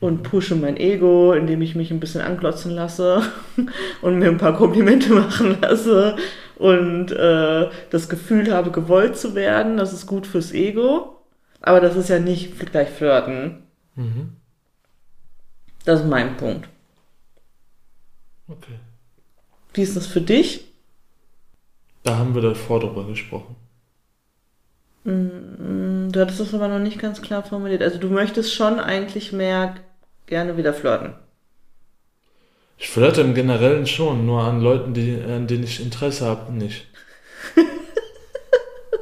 und pushe mein Ego, indem ich mich ein bisschen anklotzen lasse und mir ein paar Komplimente machen lasse und äh, das Gefühl habe, gewollt zu werden. Das ist gut fürs Ego. Aber das ist ja nicht gleich flirten. Mhm. Das ist mein Punkt. Okay. Wie ist das für dich? Da haben wir davor drüber gesprochen. Mm, Du hattest das aber noch nicht ganz klar formuliert. Also du möchtest schon eigentlich mehr gerne wieder flirten. Ich flirte im Generellen schon, nur an Leuten, die, an denen ich Interesse habe, nicht.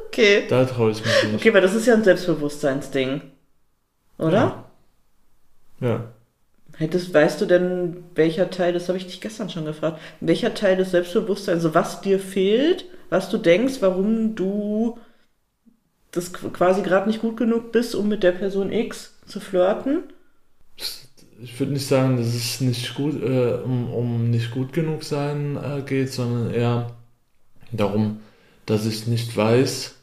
Okay. Da traue ich mich nicht. Okay, weil das ist ja ein Selbstbewusstseinsding. Oder? Ja. ja. Hättest, weißt du denn, welcher Teil, das habe ich dich gestern schon gefragt, welcher Teil des Selbstbewusstseins, also was dir fehlt, was du denkst, warum du das qu- quasi gerade nicht gut genug bist, um mit der Person X zu flirten? Ich würde nicht sagen, dass es nicht gut, äh, um, um nicht gut genug sein äh, geht, sondern eher darum, dass ich nicht weiß,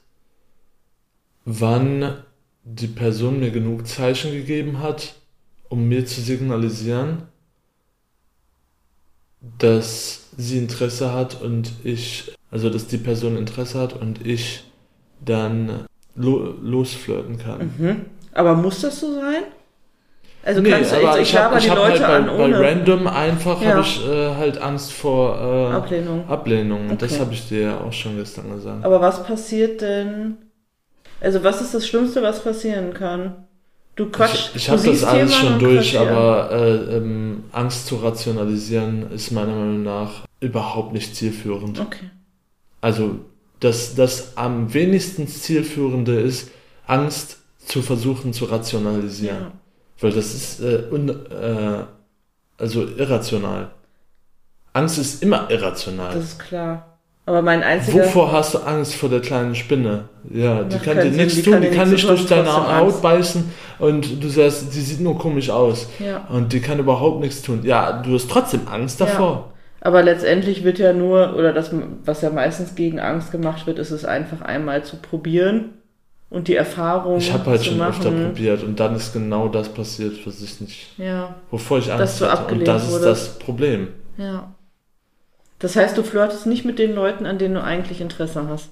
wann die Person mir genug Zeichen gegeben hat, um mir zu signalisieren, dass sie Interesse hat und ich, also dass die Person Interesse hat und ich dann lo losflirten kann. Mhm. Aber muss das so sein? Also nee, kannst du aber echt, ich ich habe hab halt bei, an bei Random einfach Ja. habe ich äh, halt Angst vor äh, Ablehnung. Ablehnung. Und das Okay. habe ich dir ja auch schon gestern gesagt. Aber was passiert denn? Also was ist das Schlimmste, was passieren kann? Du quatsch. ich ich habe das alles schon durch, aber äh, ähm, Angst zu rationalisieren ist meiner Meinung nach überhaupt nicht zielführend. Okay. Also das, das am wenigsten zielführende ist, Angst zu versuchen zu rationalisieren. Ja. Weil das ist äh, un, äh, also irrational. Angst ist immer irrational. Das ist klar. Aber mein einziger. Wovor hast du Angst vor der kleinen Spinne? Ja, die kann dir nichts die tun, kann die kann nicht durch deine Haut beißen und du sagst, die sieht nur komisch aus. Ja. Und die kann überhaupt nichts tun. Ja, du hast trotzdem Angst davor. Aber letztendlich wird ja nur, oder das, was ja meistens gegen Angst gemacht wird, ist es einfach einmal zu probieren und die Erfahrung Ich habe halt schon machen. öfter probiert und dann ist genau das passiert, was ich nicht, Ja, wovor ich Dass Angst du hatte. Und das ist wurdest. das Problem. ja. Das heißt, du flirtest nicht mit den Leuten, an denen du eigentlich Interesse hast.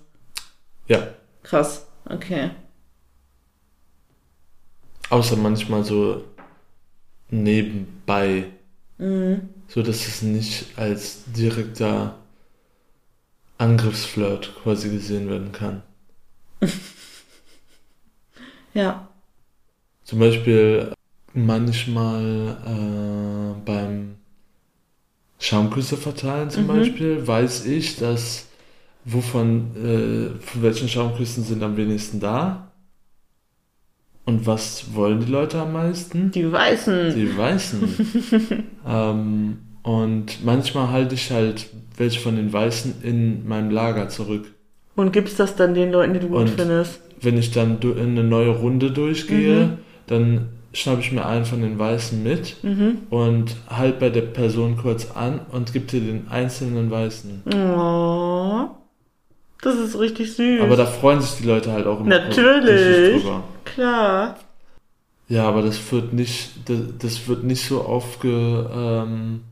Ja, Krass. Okay. außer manchmal so nebenbei, Mhm. so dass es nicht als direkter Angriffsflirt quasi gesehen werden kann. Ja. Zum Beispiel manchmal äh, beim Schaumküsse verteilen zum Mhm. Beispiel weiß ich, dass wovon, äh, von welchen Schaumküssen sind am wenigsten da und was wollen die Leute am meisten? Die Weißen. Die Weißen. ähm, und manchmal halte ich halt welche von den Weißen in meinem Lager zurück. Und gibst das dann den Leuten, die du gut Und- findest? Wenn ich dann in eine neue Runde durchgehe, Mhm. dann schnappe ich mir einen von den Weißen mit Mhm. und halt bei der Person kurz an und gib dir den einzelnen Weißen. Oh. Das ist richtig süß. Aber da freuen sich die Leute halt auch immer Natürlich. drüber. Klar. Ja, aber das wird nicht, das, das wird nicht so aufgenommen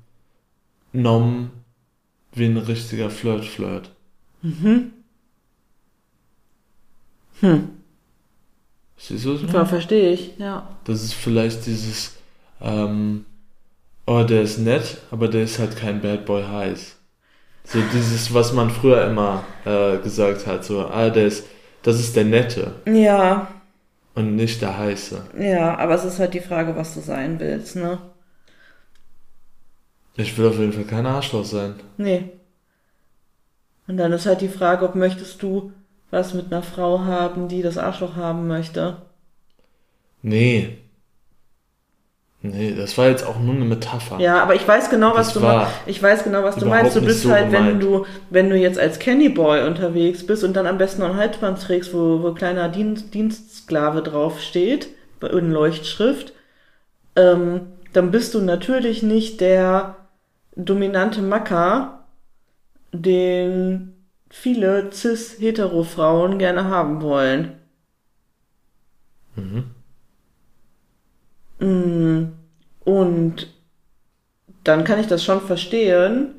wie ein richtiger Flirt-Flirt. Mhm. Hm. Siehst du das? Ja, verstehe ich. Ja. Das ist vielleicht dieses, ähm, oh, der ist nett, aber der ist halt kein Bad Boy heiß. So dieses, was man früher immer äh, gesagt hat, so, ah, der ist, das ist der Nette Ja. und nicht der Heiße. Ja, aber es ist halt die Frage, was du sein willst, ne? Ich will auf jeden Fall kein Arschloch sein. Nee. Und dann ist halt die Frage, ob möchtest du was mit einer Frau haben, die das Arschloch haben möchte. Nee. Nee, das war jetzt auch nur eine Metapher. Ja, aber ich weiß genau, was Das du meinst. Ich weiß genau, was du meinst. Du bist so halt, wenn gemeint. du, wenn du jetzt als Candyboy unterwegs bist und dann am besten noch ein Halsband trägst, wo, wo kleiner Dienst, Dienstsklave draufsteht, in Leuchtschrift, ähm, dann bist du natürlich nicht der dominante Macker, den viele cis-hetero-Frauen gerne haben wollen. Mhm. Mm, Und dann kann ich das schon verstehen,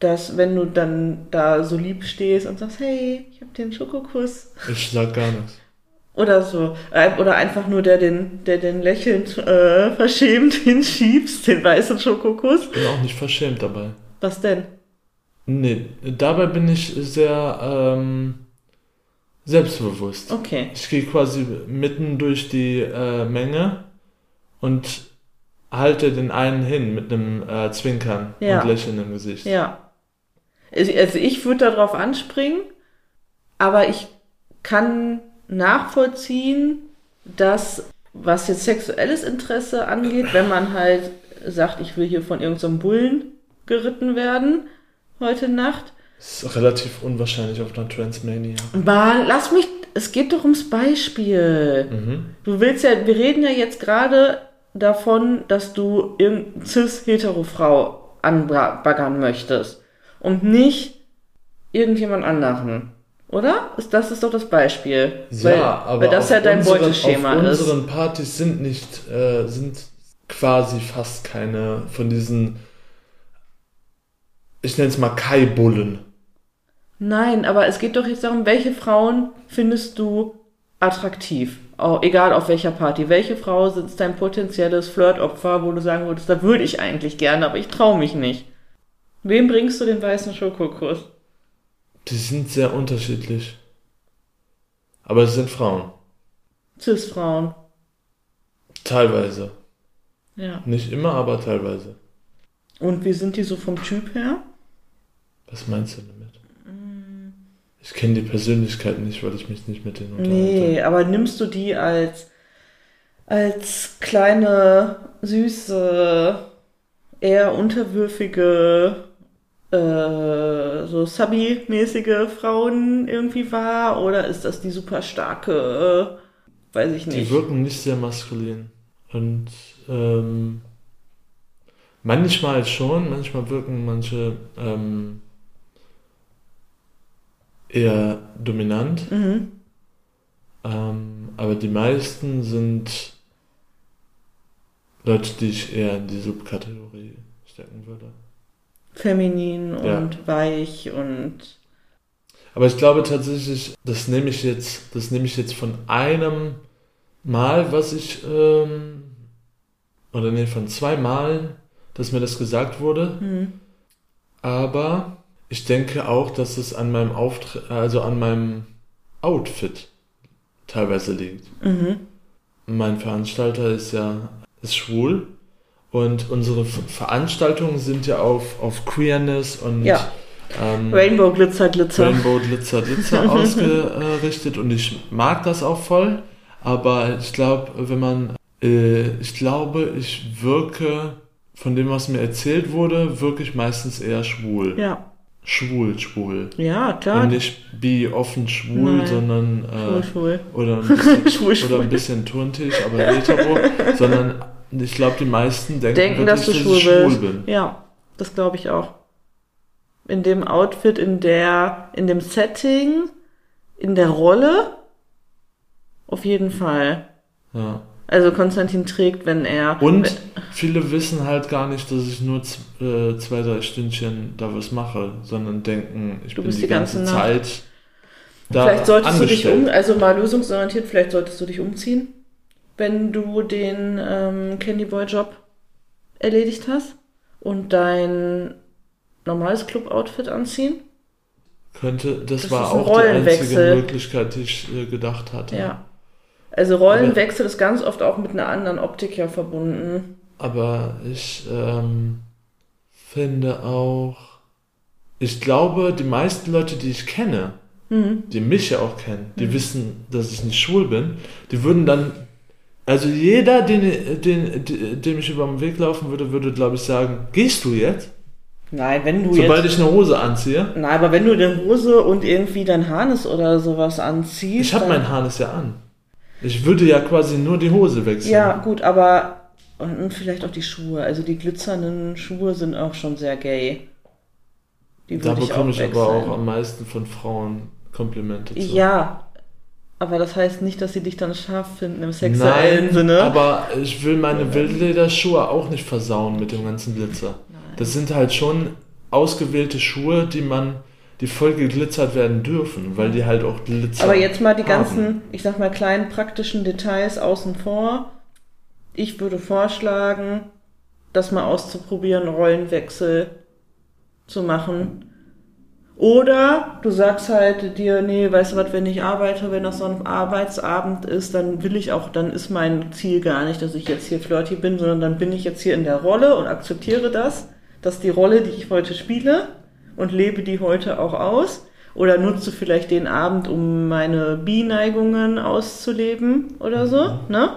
dass wenn du dann da so lieb stehst und sagst, hey, ich hab den Schokokuss Ich sag gar nichts. oder so, Äh, oder einfach nur der den, der den lächelnd äh, verschämt hinschiebst, den weißen Schokokuss. Ich bin auch nicht verschämt dabei. Was denn? Nee, dabei bin ich sehr ähm, selbstbewusst. Okay. Ich gehe quasi mitten durch die äh, Menge und halte den einen hin mit einem äh, Zwinkern Ja. und Lächeln im Gesicht. Ja. Also also ich würde darauf anspringen, aber ich kann nachvollziehen, dass was jetzt sexuelles Interesse angeht, wenn man halt sagt, ich will hier von irgendeinem Bullen geritten werden heute Nacht. Das ist relativ unwahrscheinlich auf einer Transmania. Mann, lass mich, es geht doch ums Beispiel. Mhm. Du willst ja, wir reden ja jetzt gerade davon, dass du irgendeine cis-hetero-Frau anbaggern möchtest und nicht irgendjemand anderen. Oder? Ist, das ist doch das Beispiel. Ja, weil, aber weil das ja dein unseren, Beuteschema auf ist. unseren Partys sind nicht, äh, sind quasi fast keine von diesen, ich nenne es mal Kai-Bullen. Nein, aber es geht doch jetzt darum, welche Frauen findest du attraktiv? Auch, egal auf welcher Party. Welche Frau ist dein potenzielles Flirtopfer, wo du sagen würdest, da würde ich eigentlich gerne, aber ich traue mich nicht. Wem bringst du den weißen Schokokuss? Die sind sehr unterschiedlich. Aber es sind Frauen. Cis-Frauen. Teilweise. Ja. Nicht immer, aber teilweise. Und wie sind die so vom Typ her? Was meinst du damit? Ich kenne die Persönlichkeit nicht, weil ich mich nicht mit denen unterhalte. Nee, aber nimmst du die als, als kleine, süße, eher unterwürfige, äh, so Subby-mäßige Frauen irgendwie wahr? Oder ist das die super starke, äh, weiß ich Die nicht. wirken nicht sehr maskulin. Und ähm, manchmal schon, manchmal wirken manche ähm, eher dominant. Mhm. Ähm, aber die meisten sind Leute, die ich eher in die Subkategorie stecken würde. Feminin Ja. und weich und Aber ich glaube tatsächlich, das nehme ich jetzt, das nehme ich jetzt von einem Mal, was ich, ähm, oder nee, von zwei Malen, dass mir das gesagt wurde. hm, Aber Ich denke auch, dass es an meinem Auftritt, also an meinem Outfit teilweise liegt. Mhm. Mein Veranstalter ist ja ist schwul und unsere Ver- Veranstaltungen sind ja auf, auf Queerness und Ja. ähm, Rainbow, Glitzer, Glitzer. Rainbow Glitzer Glitzer ausgerichtet und ich mag das auch voll, aber ich glaube, wenn man, äh, ich glaube, ich wirke, von dem, was mir erzählt wurde, wirke ich meistens eher schwul. Ja. Schwul, schwul. Ja, klar. Und nicht bi offen schwul, Nein. sondern Schwul, äh, schwul. oder, ein bisschen, Schwul, schwul. oder ein bisschen tuntig, aber hetero, sondern ich glaube, die meisten denken, Denken, dass du wirklich, schwul ich bist. schwul bin. Ja, das glaube ich auch. In dem Outfit, in der, in dem Setting, in der Rolle, auf jeden Fall. Ja. Also Konstantin trägt, wenn er. Und viele wissen halt gar nicht, dass ich nur äh, zwei, drei Stündchen da was mache, sondern denken, ich Du bin bist die, die ganze ganze. Zeit da vielleicht solltest du dich angestellt. um, also mal lösungsorientiert, vielleicht solltest du dich umziehen, wenn du den ähm, Candyboy-Job erledigt hast und dein normales Club-Outfit anziehen. Könnte, das, Das war auch die einzige. Möglichkeit, die ich äh, gedacht hatte. Ja. Also Rollenwechsel ist ganz oft auch mit einer anderen Optik ja verbunden. Aber ich ähm, finde auch, ich glaube, die meisten Leute, die ich kenne, Mhm. die mich ja auch kennen, die wissen, dass ich nicht schwul bin, die würden dann, also jeder, den, den, den, dem ich über den Weg laufen würde, würde, glaube ich, sagen, gehst du jetzt? Nein, wenn du Sobald jetzt. ich eine Hose anziehe. Nein, aber wenn du eine Hose und irgendwie dein Harnes oder sowas anziehst. Ich habe mein Harnes ja an. Ich würde ja quasi nur die Hose wechseln. Ja, gut, aber. Und vielleicht auch die Schuhe. Also die glitzernden Schuhe sind auch schon sehr gay. Die da bekomme ich, aber wechseln. auch am meisten von Frauen Komplimente zu. Ja, aber das heißt nicht, dass sie dich dann scharf finden im sexuellen Nein, Sinne. aber ich will meine Wildlederschuhe auch nicht versauen mit dem ganzen Glitzer. Das sind halt schon ausgewählte Schuhe, die man, die voll geglitzert werden dürfen, weil die halt auch Glitzer Aber jetzt mal die haben. ganzen, ich sag mal, kleinen praktischen Details außen vor. Ich würde vorschlagen, das mal auszuprobieren, Rollenwechsel zu machen. Oder du sagst halt dir, nee, weißt du was, wenn ich arbeite, wenn das so ein Arbeitsabend ist, dann will ich auch, dann ist mein Ziel gar nicht, dass ich jetzt hier flirty bin, sondern dann bin ich jetzt hier in der Rolle und akzeptiere das, dass die Rolle, die ich heute spiele und lebe die heute auch aus. Oder nutze vielleicht den Abend, um meine Bi-Neigungen auszuleben oder so, ne?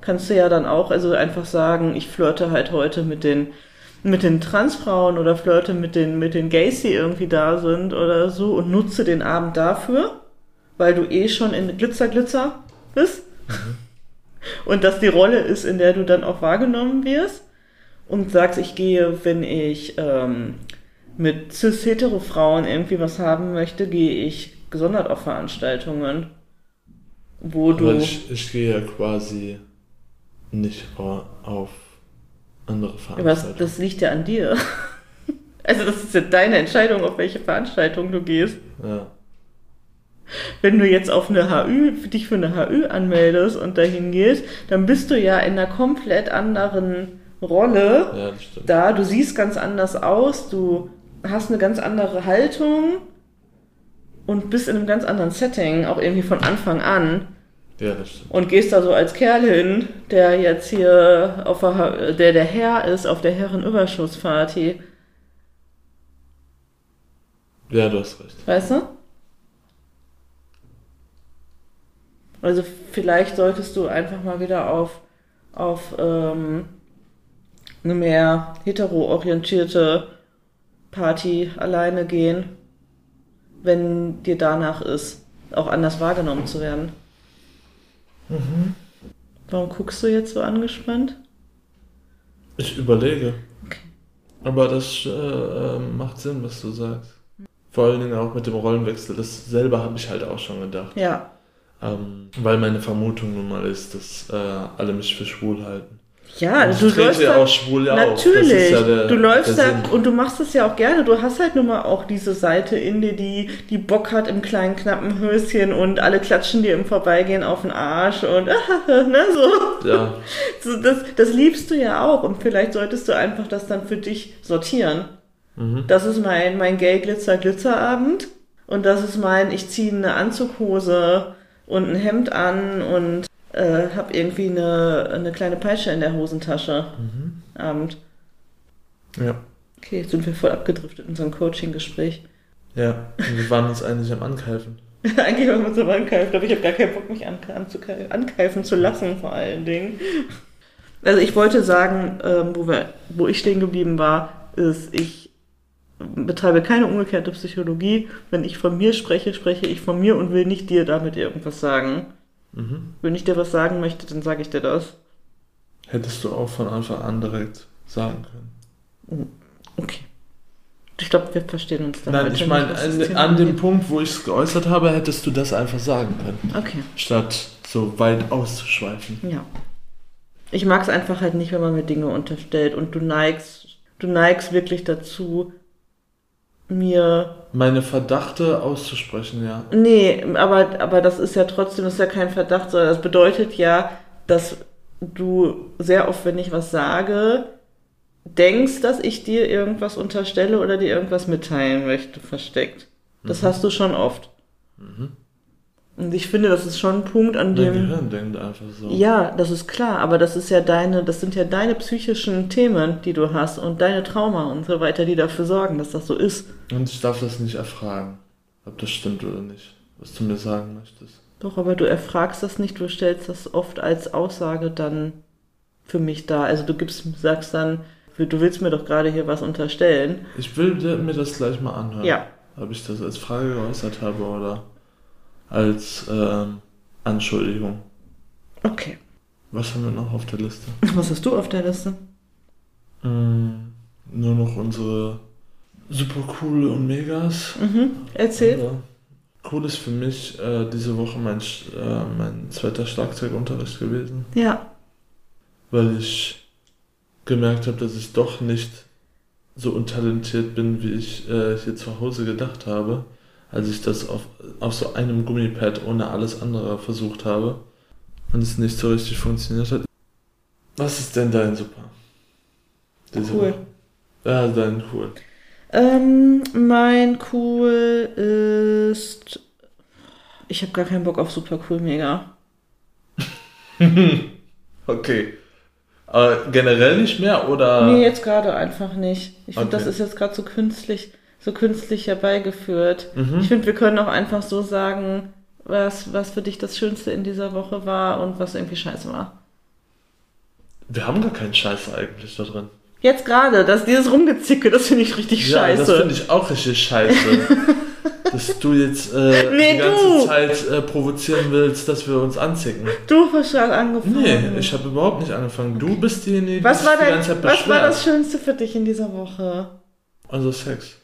Kannst du ja dann auch, also einfach sagen, ich flirte halt heute mit den mit den Transfrauen oder flirte mit den, mit den Gays, die irgendwie da sind oder so und nutze den Abend dafür, weil du eh schon in Glitzer, Glitzer bist. Und das die Rolle ist, in der du dann auch wahrgenommen wirst. Und sagst, ich gehe, wenn ich ähm, mit cis-hetero-Frauen irgendwie was haben möchte, gehe ich gesondert auf Veranstaltungen, wo Aber du... ich, ich gehe ja quasi nicht au- auf andere Veranstaltungen. das liegt ja an dir. Also das ist ja deine Entscheidung, auf welche Veranstaltung du gehst. ja. Wenn du jetzt auf eine HÜ, dich für eine HÜ anmeldest und dahin gehst, dann bist du ja in einer komplett anderen Rolle. ja, das stimmt. Da, du siehst ganz anders aus, du hast eine ganz andere Haltung und bist in einem ganz anderen Setting, auch irgendwie von Anfang an. Ja, das stimmt. Und gehst da so als Kerl hin, der jetzt hier auf der, der der Herr ist auf der Herrenüberschussparty. Ja, du hast recht. Weißt du? Also vielleicht solltest du einfach mal wieder auf, auf ähm, eine mehr hetero-orientierte Party alleine gehen, wenn dir danach ist, auch anders wahrgenommen zu werden. Warum guckst du jetzt so angespannt? Ich überlege. Okay. Aber das äh, äh, macht Sinn, was du sagst. Vor allen Dingen auch mit dem Rollenwechsel. Das selber habe ich halt auch schon gedacht. Ja, Ähm, weil meine Vermutung nun mal ist, dass äh, alle mich für schwul halten. Ja, Und ich du läufst ja auch schwul ja auf. Das Natürlich, ja der, du läufst da und du machst es ja auch gerne. Du hast halt nun mal auch diese Seite in dir, die, die Bock hat im kleinen knappen Höschen und alle klatschen dir im Vorbeigehen auf den Arsch und ne, so. Ja, so das, das liebst du ja auch und vielleicht solltest du einfach das dann für dich sortieren. Mhm. Das ist mein, mein Gay-Glitzer-Glitzer-Abend. Und das ist mein, ich ziehe eine Anzughose und ein Hemd an und äh, habe irgendwie eine, eine kleine Peitsche in der Hosentasche. Mhm. Abend. Ja. Okay, jetzt sind wir voll abgedriftet in unserem Coaching-Gespräch. Ja. Und wir waren uns eigentlich am Ankeifen. Eigentlich wollen wir uns aber ankeifen, aber ich habe gar keinen Bock, mich an, anzukeifen, ankeifen zu lassen, vor allen Dingen. Also ich wollte sagen, ähm, wo, wir, wo ich stehen geblieben war, ist, ich betreibe keine umgekehrte Psychologie. Wenn ich von mir spreche, spreche ich von mir und will nicht dir damit irgendwas sagen. Mhm. Wenn ich dir was sagen möchte, dann sage ich dir das. Hättest du auch von Anfang an direkt sagen können. Okay. Ich glaube, wir verstehen uns da Nein, ich meine, an, an dem. Punkt, wo ich es geäußert habe, hättest du das einfach sagen können. Okay. Statt so weit auszuschweifen. Ja. Ich mag es einfach halt nicht, wenn man mir Dinge unterstellt und du neigst, du neigst wirklich dazu, mir. Meine Verdachte auszusprechen, ja. Nee, aber, aber das ist ja trotzdem, das ist ja kein Verdacht, sondern das bedeutet ja, dass du sehr oft, wenn ich was sage, denkst, dass ich dir irgendwas unterstelle oder dir irgendwas mitteilen möchte, versteckt. Das hast du schon oft. Mhm. Und ich finde, das ist schon ein Punkt, an dem. Gehirn denkt einfach so. Ja, das ist klar, aber das ist ja deine, das sind ja deine psychischen Themen, die du hast und deine Trauma und so weiter, die dafür sorgen, dass das so ist. Und ich darf das nicht erfragen, ob das stimmt oder nicht, was du mir sagen möchtest. Doch, aber du erfragst das nicht, du stellst das oft als Aussage dann für mich dar. Also du gibst, sagst dann, du willst mir doch gerade hier was unterstellen. Ich will mir das gleich mal anhören. Ja. Ob ich das als Frage geäußert habe oder als ähm, Anschuldigung. Okay. Was haben wir noch auf der Liste? Was hast du auf der Liste? Mm, nur noch unsere super coole und Megas. Mhm. Erzähl. Ja. Cool ist für mich äh, diese Woche mein, äh, mein zweiter Schlagzeugunterricht gewesen, Ja. weil ich gemerkt habe, dass ich doch nicht so untalentiert bin, wie ich äh, hier zu Hause gedacht habe, als ich das auf, auf so einem Gummipad ohne alles andere versucht habe und es nicht so richtig funktioniert hat. Was ist denn dein Super? Diese Cool. Woche? Ja, dein Cool. Ähm, mein cool ist. Ich habe gar keinen Bock auf super cool mega. Okay. Aber generell nicht mehr oder? Nee, jetzt gerade einfach nicht. Ich finde, das Okay. ist jetzt gerade so künstlich, so künstlich herbeigeführt. Mhm. Ich finde, wir können auch einfach so sagen, was, was für dich das Schönste in dieser Woche war und was irgendwie scheiße war. Wir haben gar keinen Scheiß eigentlich da drin. Jetzt gerade, dass dieses Rumgezicke, das finde ich richtig Ja, das scheiße. finde ich auch richtig scheiße. dass du jetzt äh, Nee, die ganze du! Zeit äh, provozieren willst, dass wir uns anzicken. du hast schon angefangen. Nee, ich habe überhaupt nicht angefangen. Du bist diejenige, die was war, sich die dein, ganze Zeit was war beschwert. das Schönste für dich in dieser Woche? Also Sex.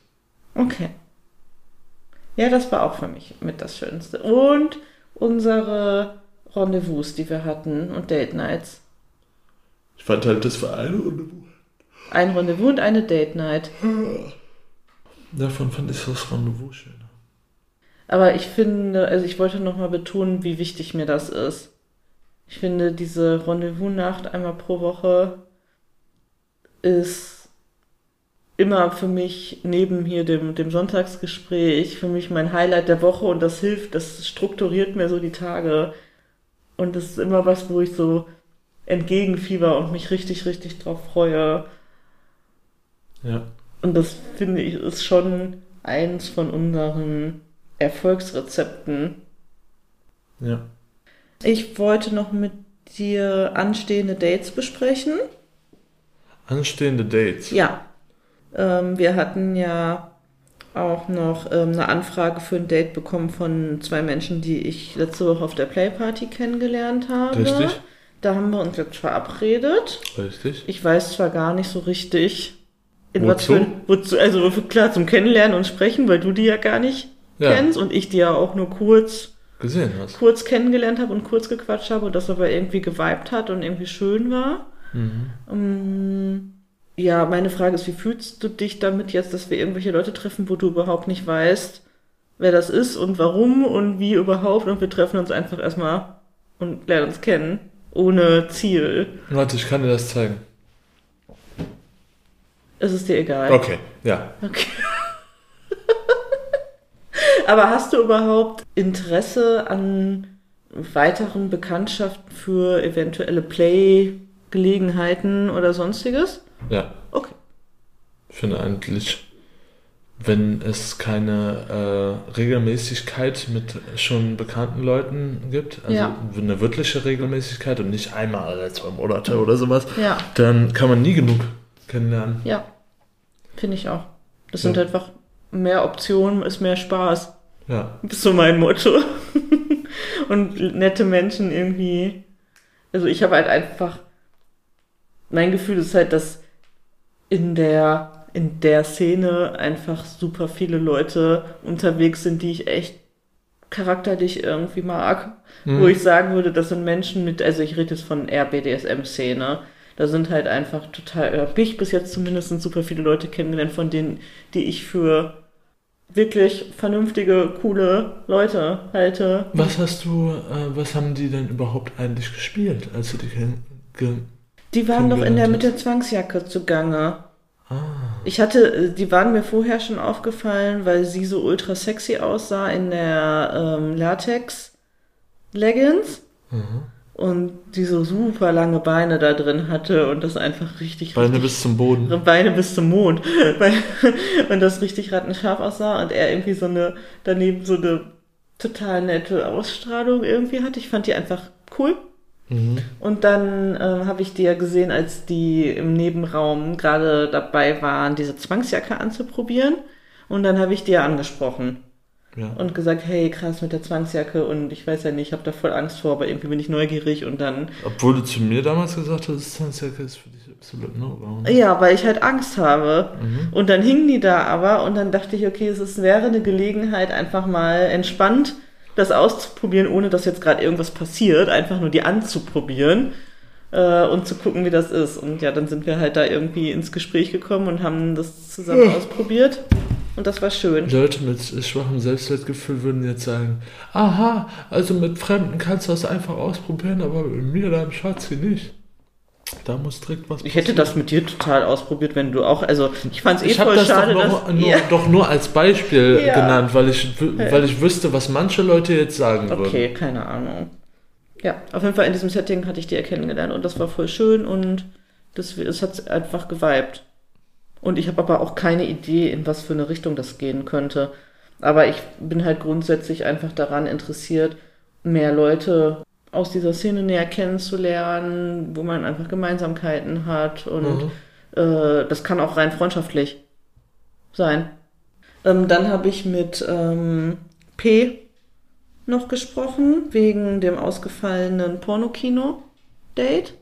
Okay. Ja, das war auch für mich mit das Schönste. Und unsere Rendezvous, die wir hatten und Date Nights. Ich fand halt das für eine und Ein Rendezvous und eine Date Night. Davon fand ich das Rendezvous schöner. Aber ich finde, also ich wollte nochmal betonen, wie wichtig mir das ist. Ich finde, diese Rendezvous-Nacht einmal pro Woche ist immer für mich neben hier dem, dem Sonntagsgespräch für mich mein Highlight der Woche und das hilft, das strukturiert mir so die Tage. Und das ist immer was, wo ich so entgegenfieber und mich richtig, richtig drauf freue. Ja. Und das finde ich ist schon eins von unseren Erfolgsrezepten. Ja. Ich wollte noch mit dir anstehende Dates besprechen. Anstehende Dates. Ja. Ähm, wir hatten ja auch noch ähm, eine Anfrage für ein Date bekommen von zwei Menschen, die ich letzte Woche auf der Playparty kennengelernt habe. Richtig. Da haben wir uns jetzt verabredet. Richtig. Ich weiß zwar gar nicht so richtig, in Wozu? was für, wozu, also klar zum Kennenlernen und Sprechen, weil du die ja gar nicht Ja. kennst und ich die ja auch nur kurz, Gesehen hast. kurz kennengelernt habe und kurz gequatscht habe und das aber irgendwie geweibt hat und irgendwie schön war. Mhm. Ähm, ja, meine Frage ist, wie fühlst du dich damit jetzt, dass wir irgendwelche Leute treffen, wo du überhaupt nicht weißt, wer das ist und warum und wie überhaupt und wir treffen uns einfach erstmal und lernen uns kennen, ohne Ziel. Warte, ich kann dir das zeigen. Es ist dir egal. Okay, ja. Okay. Aber hast du überhaupt Interesse an weiteren Bekanntschaften für eventuelle Play-Gelegenheiten oder sonstiges? Ja. Okay. Ich finde eigentlich, wenn es keine äh, Regelmäßigkeit mit schon bekannten Leuten gibt, also Ja. eine wirkliche Regelmäßigkeit und nicht einmal alle zwei Monate oder sowas, Ja, dann kann man nie genug kennenlernen. ja. Finde ich auch. Das Ja. sind einfach mehr Optionen, ist mehr Spaß. Ja. Das ist so mein Motto. Und nette Menschen irgendwie. Also ich habe halt einfach. Mein Gefühl ist halt, dass in der, in der Szene einfach super viele Leute unterwegs sind, die ich echt charakterlich irgendwie mag. Mhm. Wo ich sagen würde, das sind Menschen mit, also ich rede jetzt von RBDSM-Szene. Da sind halt einfach total, oder hab ich bis jetzt zumindest super viele Leute kennengelernt, von denen, die ich für wirklich vernünftige, coole Leute halte. Was hast du, äh, was haben die denn überhaupt eigentlich gespielt, als du ge Die waren doch in der kennengelernt mit der Zwangsjacke zugange. Ah. Ich hatte, äh, die waren mir vorher schon aufgefallen, weil sie so ultra sexy aussah in der ähm, Latex-Leggings Mhm. und die so super lange Beine da drin hatte und das einfach richtig, Beine richtig bis zum Boden. Beine bis zum Mond. Und das richtig rattenscharf aussah und er irgendwie so eine, daneben so eine total nette Ausstrahlung irgendwie hatte. Ich fand die einfach cool. Mhm. Und dann äh, habe ich die ja gesehen, als die im Nebenraum gerade dabei waren, diese Zwangsjacke anzuprobieren. Und dann habe ich die ja angesprochen Ja. und gesagt, hey, krass mit der Zwangsjacke und ich weiß ja nicht, ich habe da voll Angst vor, aber irgendwie bin ich neugierig und dann Obwohl du zu mir damals gesagt hast, Zwangsjacke ist für dich absolut no. Warum? Ja, weil ich halt Angst habe. Mhm. Und dann hingen die da aber und dann dachte ich, okay, es ist, wäre eine Gelegenheit, einfach mal entspannt das auszuprobieren, ohne dass jetzt gerade irgendwas passiert, einfach nur die anzuprobieren äh, und zu gucken, wie das ist. Und ja, dann sind wir halt da irgendwie ins Gespräch gekommen und haben das zusammen ausprobiert. Und das war schön. Leute mit schwachem Selbstwertgefühl würden jetzt sagen, aha, also mit Fremden kannst du das einfach ausprobieren, aber mit mir, deinem Schatzi, nicht. Da muss direkt was Ich hätte das mit dir total ausprobiert, wenn du auch, also ich fand es eh Ich voll das schade, doch, nur, dass... nur, Ja. doch nur als Beispiel Ja. genannt, weil ich, weil ich wüsste, was manche Leute jetzt sagen würden. Okay, keine Ahnung. Ja, auf jeden Fall in diesem Setting hatte ich die ja kennengelernt und das war voll schön und das, es hat einfach geweibt. Und ich habe aber auch keine Idee, in was für eine Richtung das gehen könnte. Aber ich bin halt grundsätzlich einfach daran interessiert, mehr Leute aus dieser Szene näher kennenzulernen, wo man einfach Gemeinsamkeiten hat und Mhm. äh, das kann auch rein freundschaftlich sein. Ähm, dann habe ich mit ähm, P noch gesprochen, wegen dem ausgefallenen Pornokino-Date.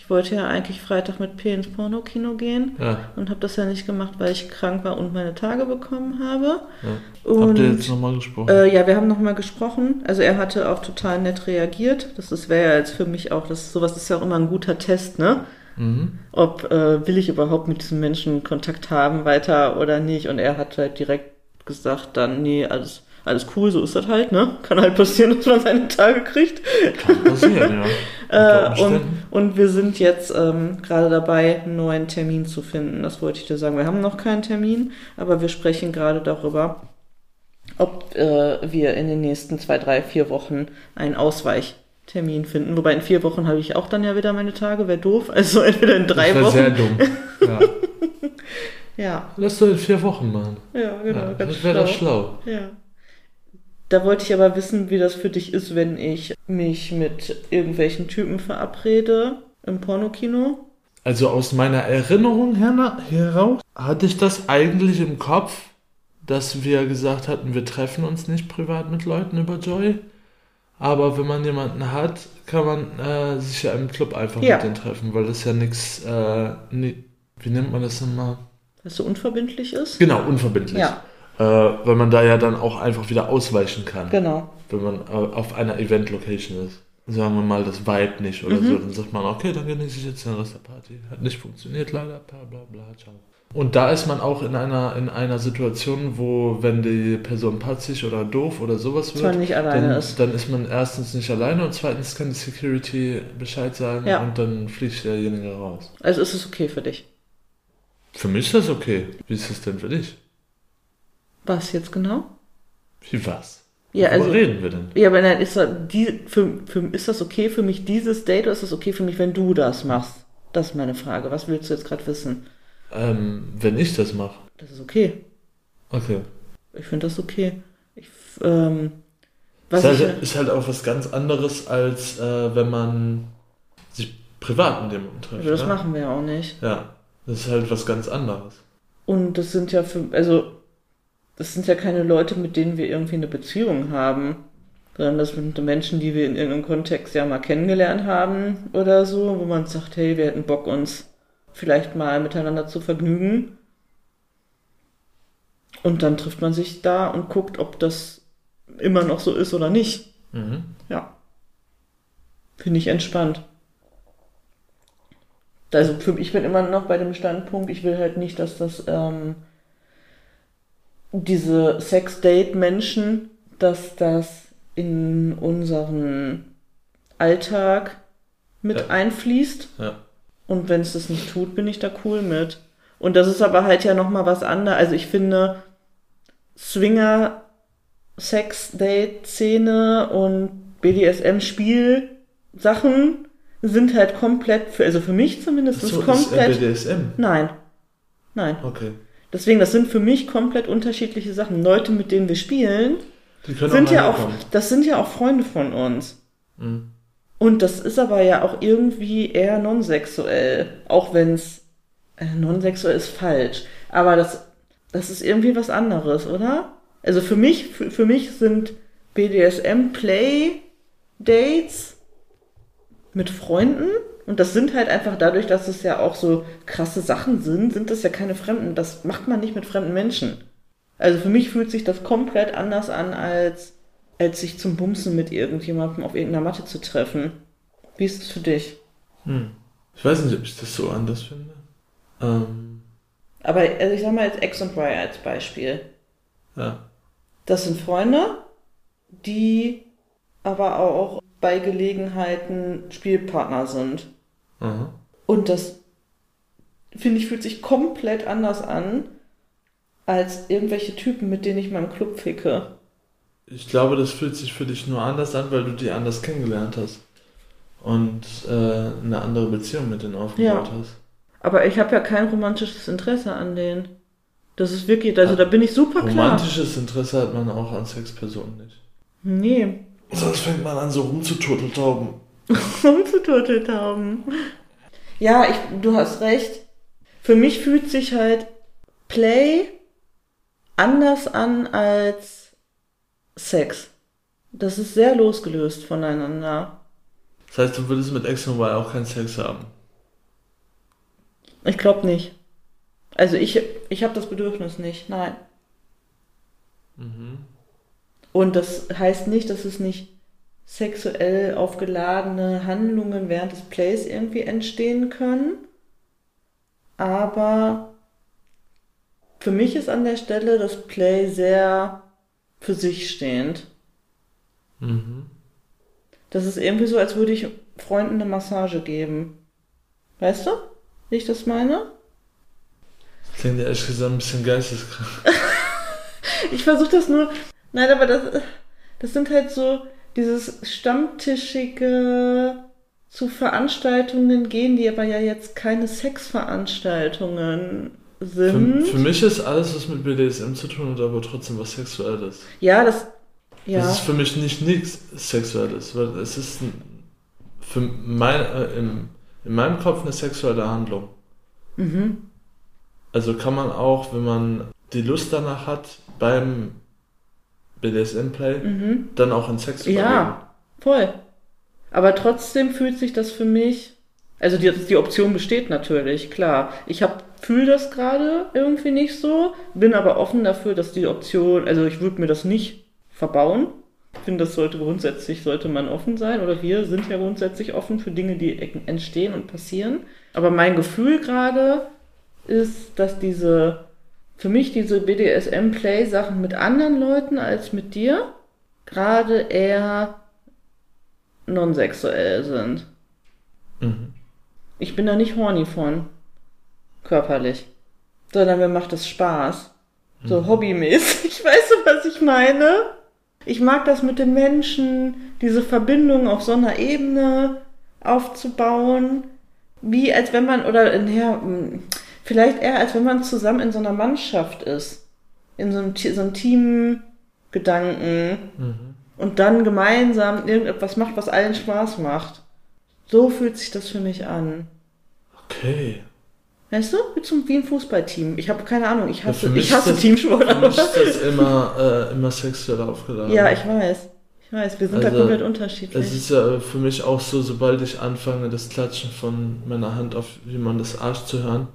Ich wollte ja eigentlich Freitag mit P ins Pornokino gehen Ja, und habe das ja nicht gemacht, weil ich krank war und meine Tage bekommen habe. ja. Und Habt ihr jetzt nochmal gesprochen? äh, ja, wir haben nochmal gesprochen. Also er hatte auch total nett reagiert. Das wäre ja jetzt für mich auch, das sowas ist ja auch immer ein guter Test, ne? mhm. Ob äh, will ich überhaupt mit diesem Menschen Kontakt haben weiter oder nicht. Und er hat halt direkt gesagt, dann, nee, alles, alles cool, so ist das halt, ne? Kann halt passieren, dass man seine Tage kriegt. Kann passieren, ja. Äh, und, und wir sind jetzt ähm, gerade dabei, einen neuen Termin zu finden. Das wollte ich dir sagen. Wir haben noch keinen Termin, aber wir sprechen gerade darüber, ob äh, wir in den nächsten zwei, drei, vier Wochen einen Ausweichtermin finden. Wobei in vier Wochen habe ich auch dann ja wieder meine Tage, wäre doof. Also entweder in drei das wäre Wochen. sehr dumm. Ja. Ja, Lass doch in vier Wochen machen. ja, genau. ja, das wäre doch schlau. Ja. Da wollte ich aber wissen, wie das für dich ist, wenn ich mich mit irgendwelchen Typen verabrede im Pornokino. Also aus meiner Erinnerung her heraus hatte ich das eigentlich im Kopf, dass wir gesagt hatten, wir treffen uns nicht privat mit Leuten über Joy. Aber wenn man jemanden hat, kann man äh, sich ja im Club einfach Ja. mit denen treffen, weil das ja nichts, äh, wie nennt man das nochmal? Was so unverbindlich ist. Genau, unverbindlich. Ja, Äh, weil man da ja dann auch einfach wieder ausweichen kann, genau. wenn man äh, auf einer Event-Location ist. Sagen wir mal, das Vibe nicht oder Mhm. so, dann sagt man, okay, dann genieße ich jetzt den Rest der Party. Hat nicht funktioniert leider, bla bla bla, ciao. Und da ist man auch in einer, in einer Situation, wo, wenn die Person patzig oder doof oder sowas man wird, nicht alleine dann, ist. dann ist man erstens nicht alleine und zweitens kann die Security Bescheid sagen Ja. und dann fliegt derjenige raus. Also ist es okay für dich. Für mich ist das okay. Wie ist es denn für dich? Was jetzt genau? Wie was? Ja, Worüber also, reden wir denn? ja, aber dann ist, das die, für, für, ist das okay für mich, dieses Date, oder ist das okay für mich, wenn du das machst? Das ist meine Frage. Was willst du jetzt gerade wissen? Ähm, wenn ich das mache. Das ist okay. Okay. Ich finde das okay. Ich, ähm, was ist, ich, halt, ist halt auch was ganz anderes, als äh, wenn man sich privat mit jemandem trifft. also das ne? machen wir ja auch nicht. Ja, das ist halt was ganz anderes. Und das sind ja für, also, das sind ja keine Leute, mit denen wir irgendwie eine Beziehung haben, sondern das sind Menschen, die wir in irgendeinem Kontext ja mal kennengelernt haben oder so, wo man sagt, hey, wir hätten Bock, uns vielleicht mal miteinander zu vergnügen. Und dann trifft man sich da und guckt, ob das immer noch so ist oder nicht. Mhm. Ja. Finde ich entspannt. Also für mich bin immer noch bei dem Standpunkt, ich will halt nicht, dass das ähm, diese Sex-Date-Menschen, dass das in unseren Alltag mit Ja. einfließt. Ja. Und wenn es das nicht tut, bin ich da cool mit. Und das ist aber halt ja nochmal was anderes. Also ich finde, Swinger, Sex-Date-Szene und BDSM-Spiel-Sachen sind halt komplett, für, also für mich zumindest, ist So, ist komplett. BDSM. nein. Nein. Okay. Deswegen, das sind für mich komplett unterschiedliche Sachen. Leute, mit denen wir spielen, sind auch ja auch, das sind ja auch Freunde von uns. Mhm. Und das ist aber ja auch irgendwie eher nonsexuell. Auch wenn es äh, nonsexuell ist falsch. Aber das, das ist irgendwie was anderes, oder? Also für mich, für, für mich sind BDSM-Play-Dates mit Freunden. Und das sind halt einfach dadurch, dass es ja auch so krasse Sachen sind, sind das ja keine Fremden. Das macht man nicht mit fremden Menschen. Also für mich fühlt sich das komplett anders an, als, als sich zum Bumsen mit irgendjemandem auf irgendeiner Matte zu treffen. Wie ist es für dich? Hm. Ich weiß nicht, ob ich das so anders finde. Ähm, Aber also ich sag mal jetzt X und Y als Beispiel. ja. Das sind Freunde, die aber auch bei Gelegenheiten Spielpartner sind. Aha. Und das, finde ich, fühlt sich komplett anders an, als irgendwelche Typen, mit denen ich mal im Club ficke. Ich glaube, das fühlt sich für dich nur anders an, weil du die anders kennengelernt hast. Und äh, eine andere Beziehung mit denen aufgebaut hast. Aber ich habe ja kein romantisches Interesse an denen. Das ist wirklich, also da bin ich super klar. Romantisches Interesse hat man auch an Sexpersonen nicht. Nee, Sonst fängt man an, so rumzuturteltauben. rumzuturtelt haben. Ja, ich, du hast recht. Für mich fühlt sich halt Play anders an als Sex. Das ist sehr losgelöst voneinander. Das heißt, du würdest mit X und Y auch keinen Sex haben. Ich glaube nicht. Also ich, ich habe das Bedürfnis nicht, nein. Mhm. Und das heißt nicht, dass es nicht sexuell aufgeladene Handlungen während des Plays irgendwie entstehen können. Aber für mich ist an der Stelle das Play sehr für sich stehend. Mhm. Das ist irgendwie so, als würde ich Freunden eine Massage geben. Weißt du, wie ich das meine? Klingt ehrlich gesagt ein bisschen geisteskrank. Ich versuche das nur. Nein, aber das, das sind halt so dieses stammtischige zu Veranstaltungen gehen, die aber ja jetzt keine Sexveranstaltungen Für, sind. für mich ist alles, was mit BDSM zu tun hat, aber trotzdem was Sexuelles. ja, das. Ja. Das ist für mich nicht nichts Sexuelles, weil es ist für mein, äh, im, in meinem Kopf eine sexuelle Handlung. mhm. Also kann man auch, wenn man die Lust danach hat, beim BDSM-Play, Mhm. dann auch in Sex Ja, voll. Aber trotzdem fühlt sich das für mich. Also die, die Option besteht natürlich, klar. Ich hab fühle das gerade irgendwie nicht so, bin aber offen dafür, dass die Option, also ich würde mir das nicht verbauen. Ich finde, das sollte grundsätzlich, sollte man offen sein, oder wir sind ja grundsätzlich offen für Dinge, die entstehen und passieren. Aber mein Gefühl gerade ist, dass diese, für mich diese BDSM-Play-Sachen mit anderen Leuten als mit dir gerade eher non-sexuell sind. Mhm. Ich bin da nicht horny von. Körperlich. sondern mir macht es Spaß. So hobbymäßig. Weißt du, was ich meine? Ich mag das mit den Menschen, diese Verbindung auf so einer Ebene aufzubauen. Wie als wenn man, oder ja, vielleicht eher als wenn man zusammen in so einer Mannschaft ist. In so einem, so einem Teamgedanken. Und dann gemeinsam irgendetwas macht, was allen Spaß macht. So fühlt sich das für mich an. Okay. Weißt du? Wie, zum, wie ein Fußballteam. Ich habe keine Ahnung, ich hasse, mich ich hasse das- Teamsport. Für mich ist das immer, äh, immer sexuell aufgeladen. Ja, ich weiß. Ich weiß, wir sind da Also, komplett Es unterschiedlich. ist ja für mich auch so, sobald ich anfange, das Klatschen von meiner Hand auf jemandes Arsch zu hören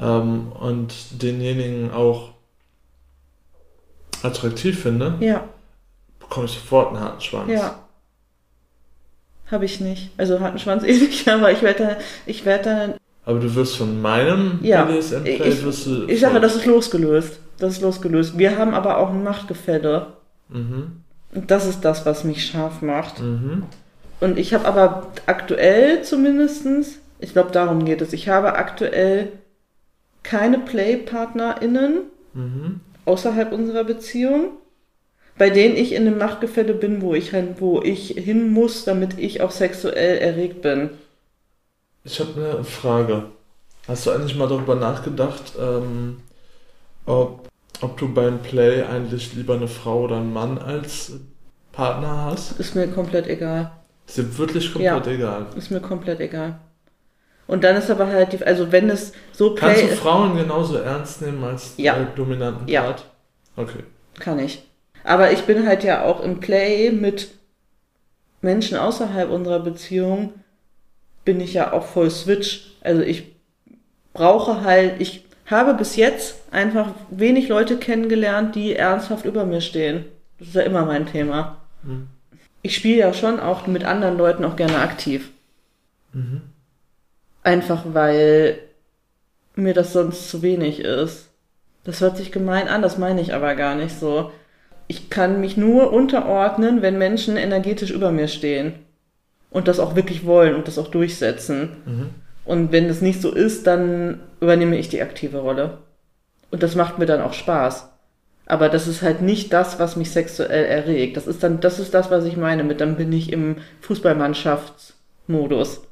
ähm, und denjenigen auch attraktiv finde, Ja, bekomme ich sofort einen harten Schwanz. ja. Habe ich nicht. Also harten Schwanz eh nicht, aber ich werde ich werde da, Aber du wirst von meinem Ja, ich- wirst du... ich sage, das ist losgelöst. Das ist losgelöst. Wir haben aber auch ein Machtgefälle. Mhm, Und das ist das, was mich scharf macht. mhm, Und ich habe aber aktuell zumindestens, ich glaube, darum geht es, ich habe aktuell keine Playpartnerinnen mhm. außerhalb unserer Beziehung, bei denen ich in einem Machtgefälle bin, wo ich, hin- wo ich hin muss, damit ich auch sexuell erregt bin. Ich habe eine Frage. Hast du eigentlich mal darüber nachgedacht, ähm, ob, ob du beim Play eigentlich lieber eine Frau oder einen Mann als Partner hast? Ist mir komplett egal. Ist dir wirklich komplett Ja. egal. Ist mir komplett egal. Und dann ist aber halt die, also wenn es so Kannst du Play Frauen genauso ernst nehmen als Ja. den dominanten Ja. Part? Okay. kann ich. Aber ich bin halt ja auch im Play mit Menschen außerhalb unserer Beziehung, bin ich ja auch voll Switch. Also ich brauche halt, ich habe bis jetzt einfach wenig Leute kennengelernt, die ernsthaft über mir stehen. Das ist ja immer mein Thema. Mhm. Ich spiele ja schon auch mit anderen Leuten auch gerne aktiv. Mhm. Einfach weil mir das sonst zu wenig ist. Das hört sich gemein an, das meine ich aber gar nicht so. Ich kann mich nur unterordnen, wenn Menschen energetisch über mir stehen. Und das auch wirklich wollen und das auch durchsetzen. Mhm. Und wenn das nicht so ist, dann übernehme ich die aktive Rolle. Und das macht mir dann auch Spaß. Aber das ist halt nicht das, was mich sexuell erregt. Das ist dann, das ist das, was ich meine mit, dann bin ich im Fußballmannschaftsmodus.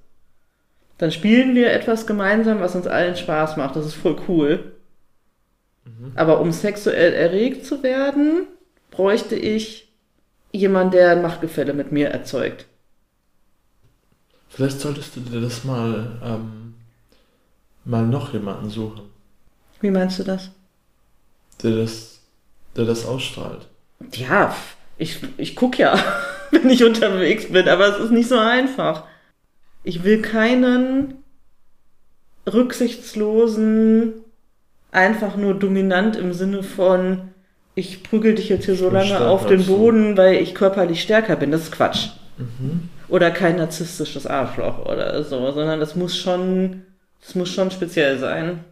Dann spielen wir etwas gemeinsam, was uns allen Spaß macht. Das ist voll cool. Aber um sexuell erregt zu werden, bräuchte ich jemanden, der ein Machtgefälle mit mir erzeugt. Vielleicht solltest du dir das mal, ähm, mal noch jemanden suchen, Wie meinst du das? der das, der das ausstrahlt. Ja, ich, ich gucke ja, wenn ich unterwegs bin, aber es ist nicht so einfach. Ich will keinen rücksichtslosen, einfach nur dominant im Sinne von, ich prügel dich jetzt hier so lange auf den. Boden, weil ich körperlich stärker bin. Das ist Quatsch. Mhm. Oder kein narzisstisches Arschloch oder so, sondern das muss schon, das muss schon speziell sein.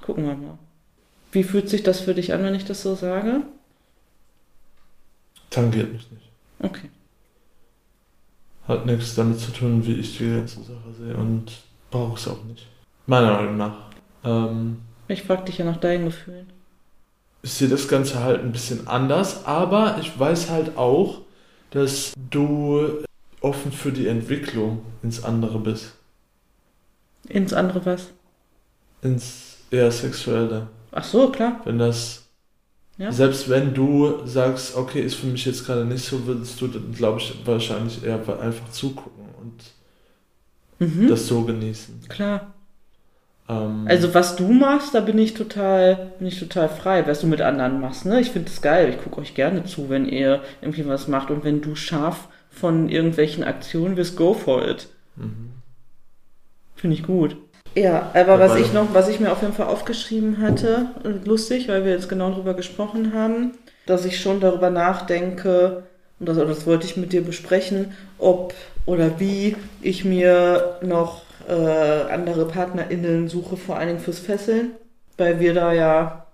Gucken wir mal. Wie fühlt sich das für dich an, wenn ich das so sage? Tangiert mich nicht. Okay. Hat nichts damit zu tun, wie ich die ganze Sache sehe und brauche es auch nicht. Meiner Meinung nach. Ähm, Ich frag dich ja nach deinen Gefühlen. ich sehe das Ganze halt ein bisschen anders, aber ich weiß halt auch, dass du offen für die Entwicklung ins andere bist. Ins andere was? Ins eher sexuelle. Ach so, klar. Wenn das, Ja. selbst wenn du sagst, okay, ist für mich jetzt gerade nicht so, würdest du, glaube ich, wahrscheinlich eher einfach zugucken und Mhm. das so genießen. klar. Ähm, Also was du machst, da bin ich total, bin ich total frei, was du mit anderen machst, ne? Ich finde das geil. Ich gucke euch gerne zu, wenn ihr irgendwie was macht und wenn du scharf von irgendwelchen Aktionen wirst, go for it. mhm. Finde ich gut. Ja, aber was ich noch, was ich mir auf jeden Fall aufgeschrieben hatte, lustig, weil wir jetzt genau darüber gesprochen haben, dass ich schon darüber nachdenke, und das, das wollte ich mit dir besprechen, ob oder wie ich mir noch äh, andere PartnerInnen suche, vor allen Dingen fürs Fesseln, weil wir da ja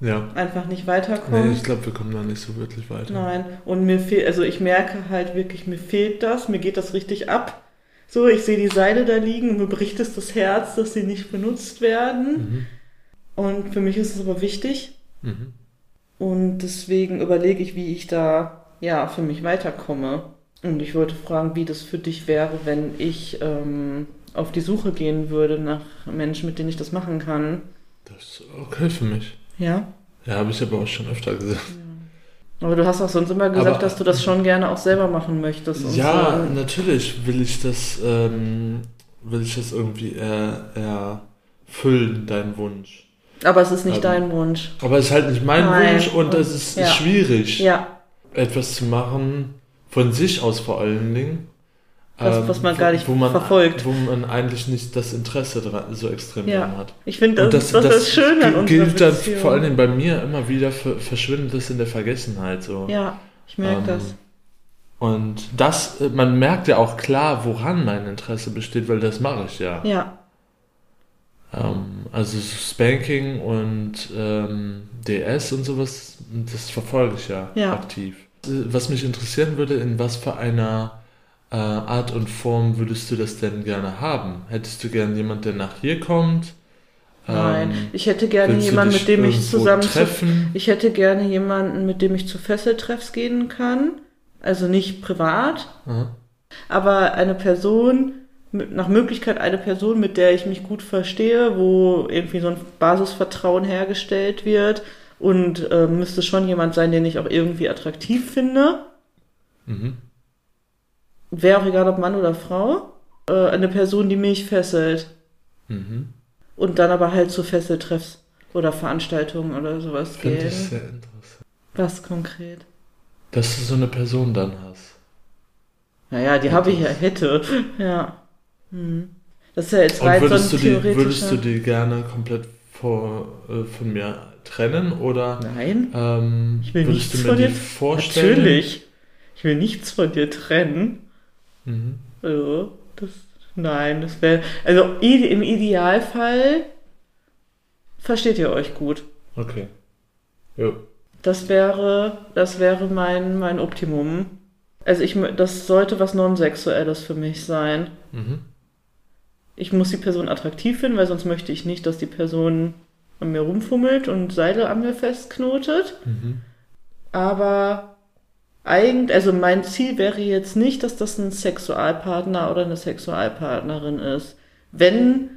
Ja. einfach nicht Nee, weiterkommen. ich glaube, wir kommen da nicht so wirklich weiter. Nein, und mir fehlt, also ich merke halt wirklich, mir fehlt das, mir geht das richtig ab. So, ich sehe die Seile da liegen und mir bricht es das Herz, dass sie nicht benutzt werden. Mhm. Und für mich ist es aber wichtig. Mhm. Und deswegen überlege ich, wie ich da ja für mich weiterkomme. Und ich wollte fragen, wie das für dich wäre, wenn ich ähm, auf die Suche gehen würde nach Menschen, mit denen ich das machen kann. Das ist okay für mich. Ja. Ja, habe ich aber auch schon öfter gesagt. Aber du hast auch sonst immer gesagt, Aber- dass du das schon gerne auch selber machen möchtest. Und Ja, so. natürlich will ich das, ähm, will ich das irgendwie er, erfüllen, deinen Wunsch. Aber es ist nicht Ähm, dein Wunsch. Aber es ist halt nicht mein Nein. Wunsch und es ist Ja. schwierig, Ja, etwas zu machen, von sich aus vor allen Dingen. Was- was man wo- gar nicht wo man, verfolgt. Wo man eigentlich nicht das Interesse dran, so extrem Ja. dran hat. ich finde, Und das, das, ist schön an unserer gilt dann vor allen Dingen bei mir immer wieder, ver- verschwindet das in der Vergessenheit. So. Ja, ich merke Ähm, das. Und das, äh, man merkt ja auch klar, woran mein Interesse besteht, weil das mache ich ja. Ja, Ähm, also Spanking und ähm, DS und sowas, das verfolge ich ja, Ja. aktiv. Äh, Was mich interessieren würde, in was für einer äh, Art und Form würdest du das denn gerne haben? Hättest du gern jemand, der nach hier kommt? nein. Ähm, Ich hätte gerne jemanden, mit dem ich zusammen zu, treffen? Ich hätte gerne jemanden, mit dem ich zu Fesseltreffs gehen kann. Also nicht privat, Aha. aber eine Person, mit, nach Möglichkeit eine Person, mit der ich mich gut verstehe, wo irgendwie so ein Basisvertrauen hergestellt wird. Und äh, müsste schon jemand sein, den ich auch irgendwie attraktiv finde. Mhm. Wäre auch egal, ob Mann oder Frau. Äh, eine Person, die mich fesselt. Mhm. Und dann aber halt zu Fesseltreffs oder Veranstaltungen oder sowas Finde gehen. ich sehr interessant. Was konkret? Dass du so eine Person dann hast. Naja, die habe ich ja, hätte. Ja. Hm. Das ist ja jetzt weit so ein würdest, du die, theoretischer... würdest du die gerne komplett vor, äh, von mir trennen oder Nein, ähm, Ich will würdest nichts du mir von dir- vorstellen? natürlich. Ich will nichts von dir trennen. Mhm. Also, das... Nein, das wäre... Also, im Idealfall versteht ihr euch gut. Okay. Jo. Das wäre, das wäre mein, mein Optimum. Also ich, das sollte was Non-Sexuelles für mich sein. Mhm. Ich muss die Person attraktiv finden, weil sonst möchte ich nicht, dass die Person an mir rumfummelt und Seile an mir festknotet. Mhm. Aber eigentlich, also mein Ziel wäre jetzt nicht, dass das ein Sexualpartner oder eine Sexualpartnerin ist. Wenn,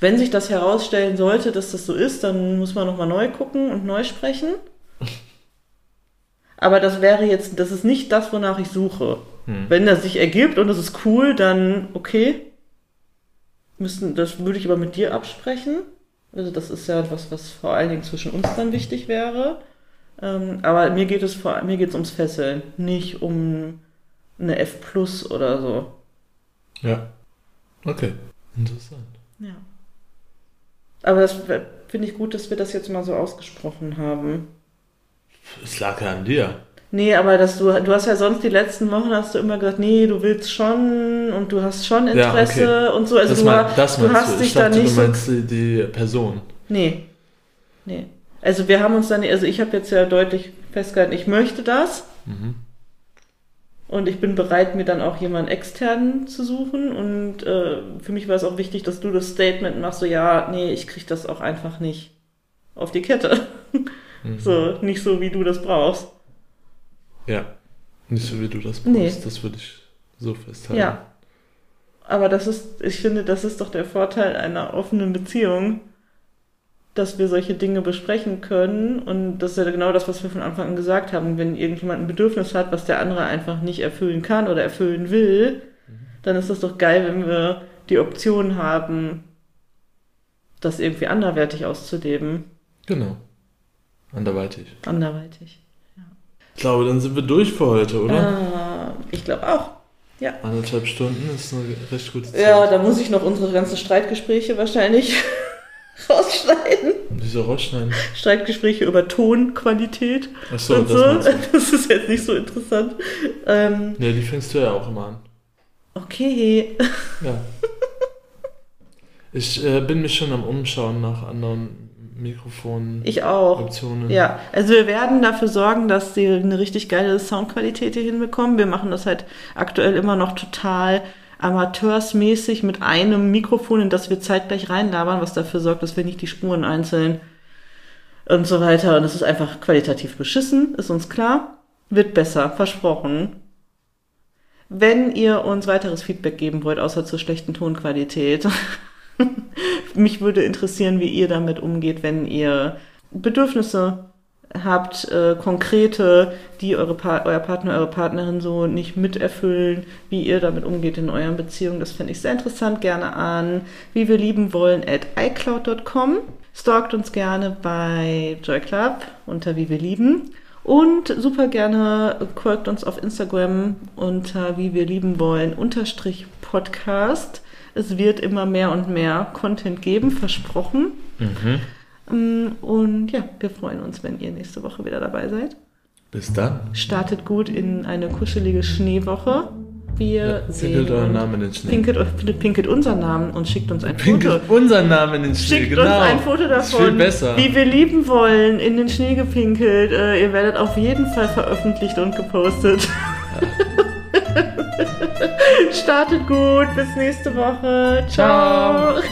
wenn sich das herausstellen sollte, dass das so ist, dann muss man nochmal neu gucken und neu sprechen. Aber das wäre jetzt, das ist nicht das, wonach ich suche. Hm. Wenn das sich ergibt und das ist cool, dann okay. Müssen, das würde ich aber mit dir absprechen. Also das ist ja was, was vor allen Dingen zwischen uns dann wichtig wäre. Ähm, aber mir geht es vor, mir geht es ums Fesseln, nicht um eine F Plus oder so. Ja. Okay. Interessant. Ja. Aber das finde ich gut, dass wir das jetzt mal so ausgesprochen haben. Es lag ja an dir. Nee, aber dass du, du hast ja sonst die letzten Wochen hast du immer gesagt, nee, du willst schon und du hast schon Ja, Interesse und so. Also das, du, mein, das du hast du. dich Ich da dachte, nicht du so meinst die, die Person. Nee. Nee. Also wir haben uns dann, also ich habe jetzt ja deutlich festgehalten, ich möchte das Mhm. und ich bin bereit, mir dann auch jemanden externen zu suchen und äh, für mich war es auch wichtig, dass du das Statement machst, so ja, nee, ich krieg das auch einfach nicht auf die Kette. Mhm. So, nicht so, wie du das brauchst. Ja. Nicht so wie du das brauchst. Nee. Das würde ich so festhalten. Ja. Aber das ist, ich finde, das ist doch der Vorteil einer offenen Beziehung, dass wir solche Dinge besprechen können. Und das ist ja genau das, was wir von Anfang an gesagt haben. Wenn irgendjemand ein Bedürfnis hat, was der andere einfach nicht erfüllen kann oder erfüllen will, dann ist das doch geil, wenn wir die Option haben, das irgendwie anderwertig auszuleben. Genau. Anderweitig. Anderweitig. Ich glaube, dann sind wir durch für heute, oder? Ah, ich glaube auch. Ja. Anderthalb Stunden ist eine recht gute Zeit. Ja, da muss ich noch unsere ganzen Streitgespräche wahrscheinlich rausschneiden. Wieso rausschneiden? Streitgespräche über Tonqualität Achso, und das so. Das ist jetzt nicht so interessant. Ähm, Ja, die fängst du ja auch immer an. okay. Ja. Ich äh, bin mich schon am Umschauen nach anderen Mikrofonen. Ich auch. Optionen. Ja, also wir werden dafür sorgen, dass sie eine richtig geile Soundqualität hier hinbekommen. Wir machen das halt aktuell immer noch total amateursmäßig mit einem Mikrofon, in das wir zeitgleich reinlabern, was dafür sorgt, dass wir nicht die Spuren einzeln und so weiter. Und es ist einfach qualitativ beschissen, ist uns klar. Wird besser, versprochen. Wenn ihr uns weiteres Feedback geben wollt, außer zur schlechten Tonqualität, mich würde interessieren, wie ihr damit umgeht, wenn ihr Bedürfnisse habt, äh, konkrete, die eure pa euer Partner, eure Partnerin so nicht miterfüllen, wie ihr damit umgeht in euren Beziehungen. Das fände ich sehr interessant. Gerne an wie wir lieben wollen at iCloud.com. Stalkt uns gerne bei Joy Club unter wie wir lieben. Und super gerne folgt uns auf Instagram unter wie wir lieben wollen unterstrich Podcast. Es wird immer mehr und mehr Content geben, versprochen. Mhm. Und ja, wir freuen uns, wenn ihr nächste Woche wieder dabei seid. Bis dann. Startet gut in eine kuschelige Schneewoche. Wir ja, sehen. Pinkelt euren Namen in den Schnee. Pinkelt, pinkelt unseren Namen und schickt uns ein pinkelt Foto. unseren Namen in den Schnee, schickt genau. uns ein Foto davon, viel besser. wie wir lieben wollen, in den Schnee gepinkelt. Äh, ihr werdet auf jeden Fall veröffentlicht und gepostet. Ja. Startet gut, bis nächste Woche. Ciao. Ciao.